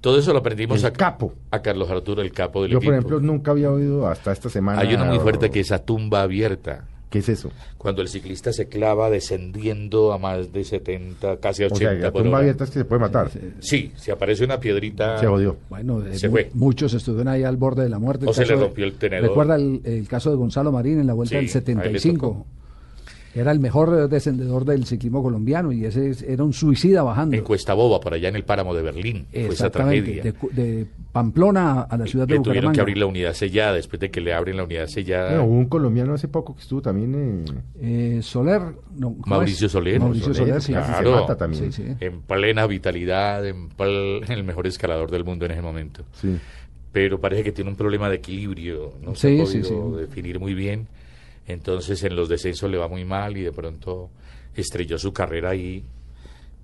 Todo eso lo aprendimos El a, capo. a Carlos Arturo, el capo del Yo, equipo. por ejemplo, nunca había oído hasta esta semana. Hay uno muy fuerte que es a tumba abierta. ¿Qué es eso? Cuando el ciclista se clava descendiendo a más de 70, casi O 80 sea, la por tumba hora. abierta es que se puede matar. Sí, si aparece una piedrita... Se jodió. Bueno, eh, Se mu- fue. muchos estuvieron ahí al borde de la muerte. O se le rompió el tenedor. Recuerda el, el caso de Gonzalo Marín en la vuelta Sí, del a él le 75. Era el mejor eh, descendedor del ciclismo colombiano y ese es- era un suicida bajando. En Cuesta Boba, por allá en el páramo de Berlín. Fue esa Exactamente, tragedia. de, Pamplona a la ciudad de Le tuvieron que Bucaramanga. abrir la unidad sellada. Después de que le abren la unidad sellada... Bueno, hubo un colombiano hace poco que estuvo también. eh, Eh, Soler, no, ¿cómo Mauricio? Soler. Mauricio Soler, Soler, sí. casi se Claro. mata también. Sí, sí. en plena vitalidad, en pl- el mejor escalador del mundo en ese momento. Sí. Pero parece que tiene un problema de equilibrio, no Sí, se ha sí, podido sí. definir muy bien. Entonces en los descensos le va muy mal y de pronto estrelló su carrera y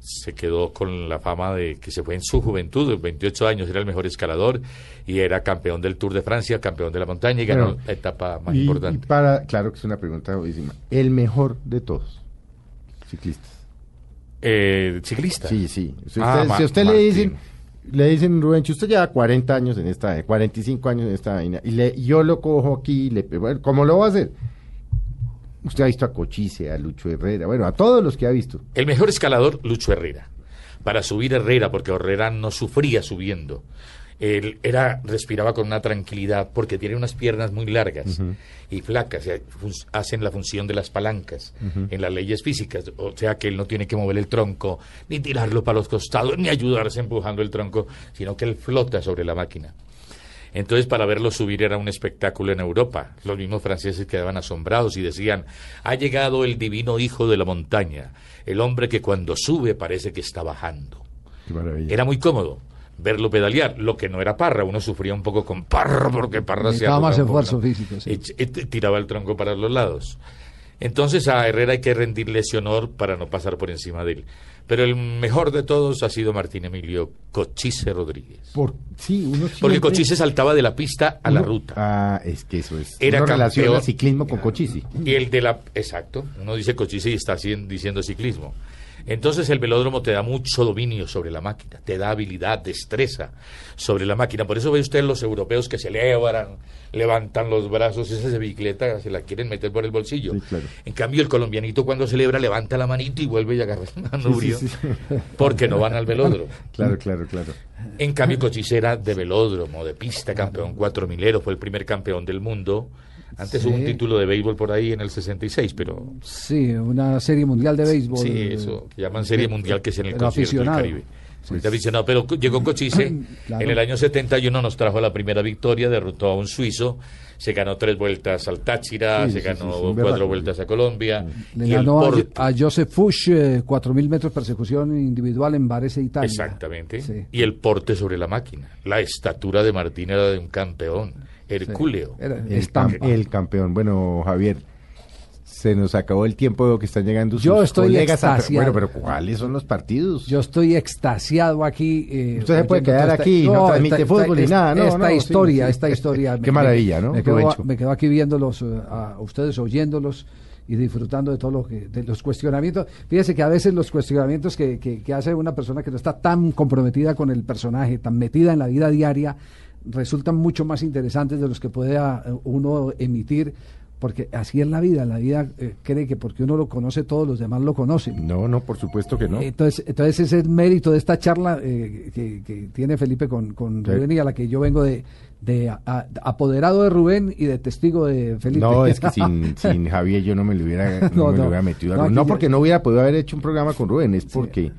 se quedó con la fama de que se fue en su juventud, de 28 años, era el mejor escalador y era campeón del Tour de Francia, campeón de la montaña y ganó Bueno, la etapa más Y, y importante. para, claro que es una pregunta buenísima. El mejor de todos, ciclistas. Eh, ciclista. Sí, sí. Si usted, Ah, si a usted le dicen, le dicen, Rubencho, usted lleva 40 años en esta, 45 años en esta vaina, y le, yo lo cojo aquí, le, bueno, ¿cómo lo va a hacer? Usted ha visto a Cochise, a Lucho Herrera, bueno, a todos los que ha visto. El mejor escalador, Lucho Herrera. para subir Herrera, porque Herrera no sufría subiendo. Él era, respiraba con una tranquilidad porque tiene unas piernas muy largas y flacas, y hacen la función de las palancas en las leyes físicas, o sea que él no tiene que mover el tronco, ni tirarlo para los costados, ni ayudarse empujando el tronco, sino que él flota sobre la máquina. Entonces, para verlo subir era un espectáculo en Europa. Los mismos franceses quedaban asombrados y decían, ha llegado el divino hijo de la montaña, el hombre que cuando sube parece que está bajando. Qué maravilla. Era muy cómodo verlo pedalear, lo que no era Parra, uno sufría un poco con Parra porque Parra se más esfuerzo poco, ¿no? físico, sí. Y- tiraba el tronco para los lados. Entonces a Herrera hay que rendirle ese honor para no pasar por encima de él. Pero el mejor de todos ha sido Martín Emilio Cochise Rodríguez. Por, sí, uno Porque Cochise saltaba de la pista a la ruta. Ah, es que eso es. Era uno campeón. ciclismo con cochisi. Y el de la... Exacto. Uno dice Cochise y está diciendo ciclismo. Entonces el velódromo te da mucho dominio sobre la máquina, te da habilidad, destreza sobre la máquina. Por eso ve usted los europeos que celebran, levantan los brazos, esa bicicleta se la quieren meter por el bolsillo. En cambio el colombianito cuando celebra levanta la manito y vuelve y agarra el manubrio, Sí, sí, sí. porque no van al velódromo. Claro, claro, claro. En cambio, Cochise era de velódromo, de pista, campeón cuatro milero, fue el primer campeón del mundo. Antes Sí. hubo un título de béisbol por ahí en el 66, pero Sí, una serie mundial de béisbol. sí, eso que llaman Serie Mundial, que es en el Pero concierto del. Caribe. Aficionado, pero llegó Cochise, Claro. en el año 71 nos trajo la primera victoria, derrotó a un suizo, se ganó tres vueltas al Táchira, Sí, se sí, ganó sí, sí, cuatro vueltas a Colombia, Le y el ganó a, Porto- a Joseph Fuchs eh, 4.000 metros persecución individual en Varese, Italia. Exactamente. Y el porte sobre la máquina. La estatura de Martín era de un campeón, hercúleo. El, cam- el campeón. Bueno, Javier, se nos acabó el tiempo veo que están llegando sus Yo estoy a- extasiado. bueno, pero ¿cuáles son los partidos? Yo estoy extasiado aquí. eh, Usted se puede quedar esta- aquí, no transmite esta- fútbol ni nada, no, Esta no, sí, historia, sí. esta historia. Qué maravilla, ¿no, Me quedo, me aquí viéndolos eh, a ustedes, oyéndolos y disfrutando de todo lo que, de los cuestionamientos. Fíjese que a veces los cuestionamientos que, que, que hace una persona que no está tan comprometida con el personaje, tan metida en la vida diaria, resultan mucho más interesantes de los que pueda eh, uno emitir. Porque así es la vida, la vida eh, cree que porque uno lo conoce, todos los demás lo conocen. No, no, por supuesto que no. Entonces, entonces ese es el mérito de esta charla eh, que, que tiene Felipe con, con Sí. Rubén y a la que yo vengo de, de a- a- apoderado de Rubén y de testigo de Felipe. No, es que sin, sin Javier yo no me lo hubiera, no No, me lo no. hubiera metido. a Rubén. No, yo- porque no hubiera podido haber hecho un programa con Rubén, es porque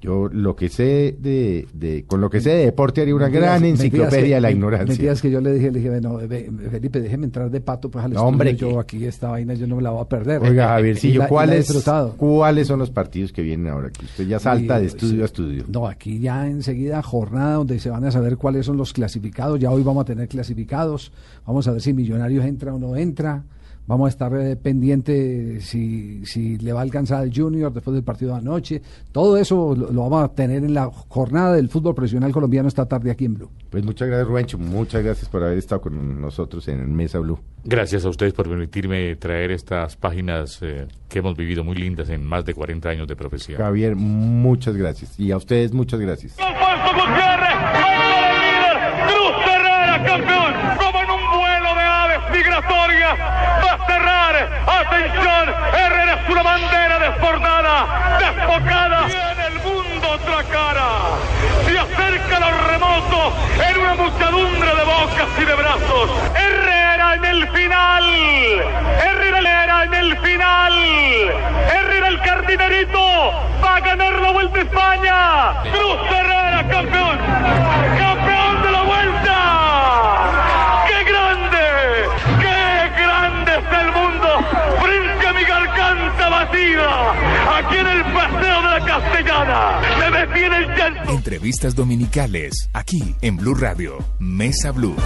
yo lo que sé de, de con lo que sé de deporte haría una Mentiras- gran enciclopedia de la ignorancia. Mentiras que yo le dije, le dije, bueno, Felipe, déjeme entrar de pato, pues al No, hombre, yo aquí esta vaina yo no me la voy a perder. Oiga, Javiercillo, he ¿cuáles. ¿cuáles son los partidos que vienen ahora? Que usted ya salta Y, de estudio a estudio. No, aquí ya enseguida jornada donde se van a saber cuáles son los clasificados. Ya hoy vamos a tener clasificados. Vamos a ver si Millonarios entra o no entra. Vamos a estar eh, pendiente si, si le va a alcanzar al Junior después del partido de anoche. Todo eso lo, lo vamos a tener en la jornada del fútbol profesional colombiano esta tarde aquí en Blue. Pues muchas gracias, Rubencho. Muchas gracias por haber estado con nosotros en Mesa Blue. Gracias a ustedes por permitirme traer estas páginas eh, que hemos vivido muy lindas en más de 40 años de profesión. Javier, muchas gracias. Y a ustedes, muchas gracias. Alfonso Gutiérrez, venga el líder, Cruz Herrera, campeón, como en un vuelo de aves migratorias, va a cerrar, atención, Herrera es una bandera desbordada, desbocada, tiene el mundo otra cara, se acerca a lo remoto en una muchedumbre de bocas y de brazos, Herrera en el final, Herrera en el final, Herrera el cardinerito, va a ganar la Vuelta a España, Cruz Herrera campeón, campeón batida, aquí en el Paseo de la Castellana, me detiene el llanto. Entrevistas dominicales, aquí en Blue Radio, Mesa Blue.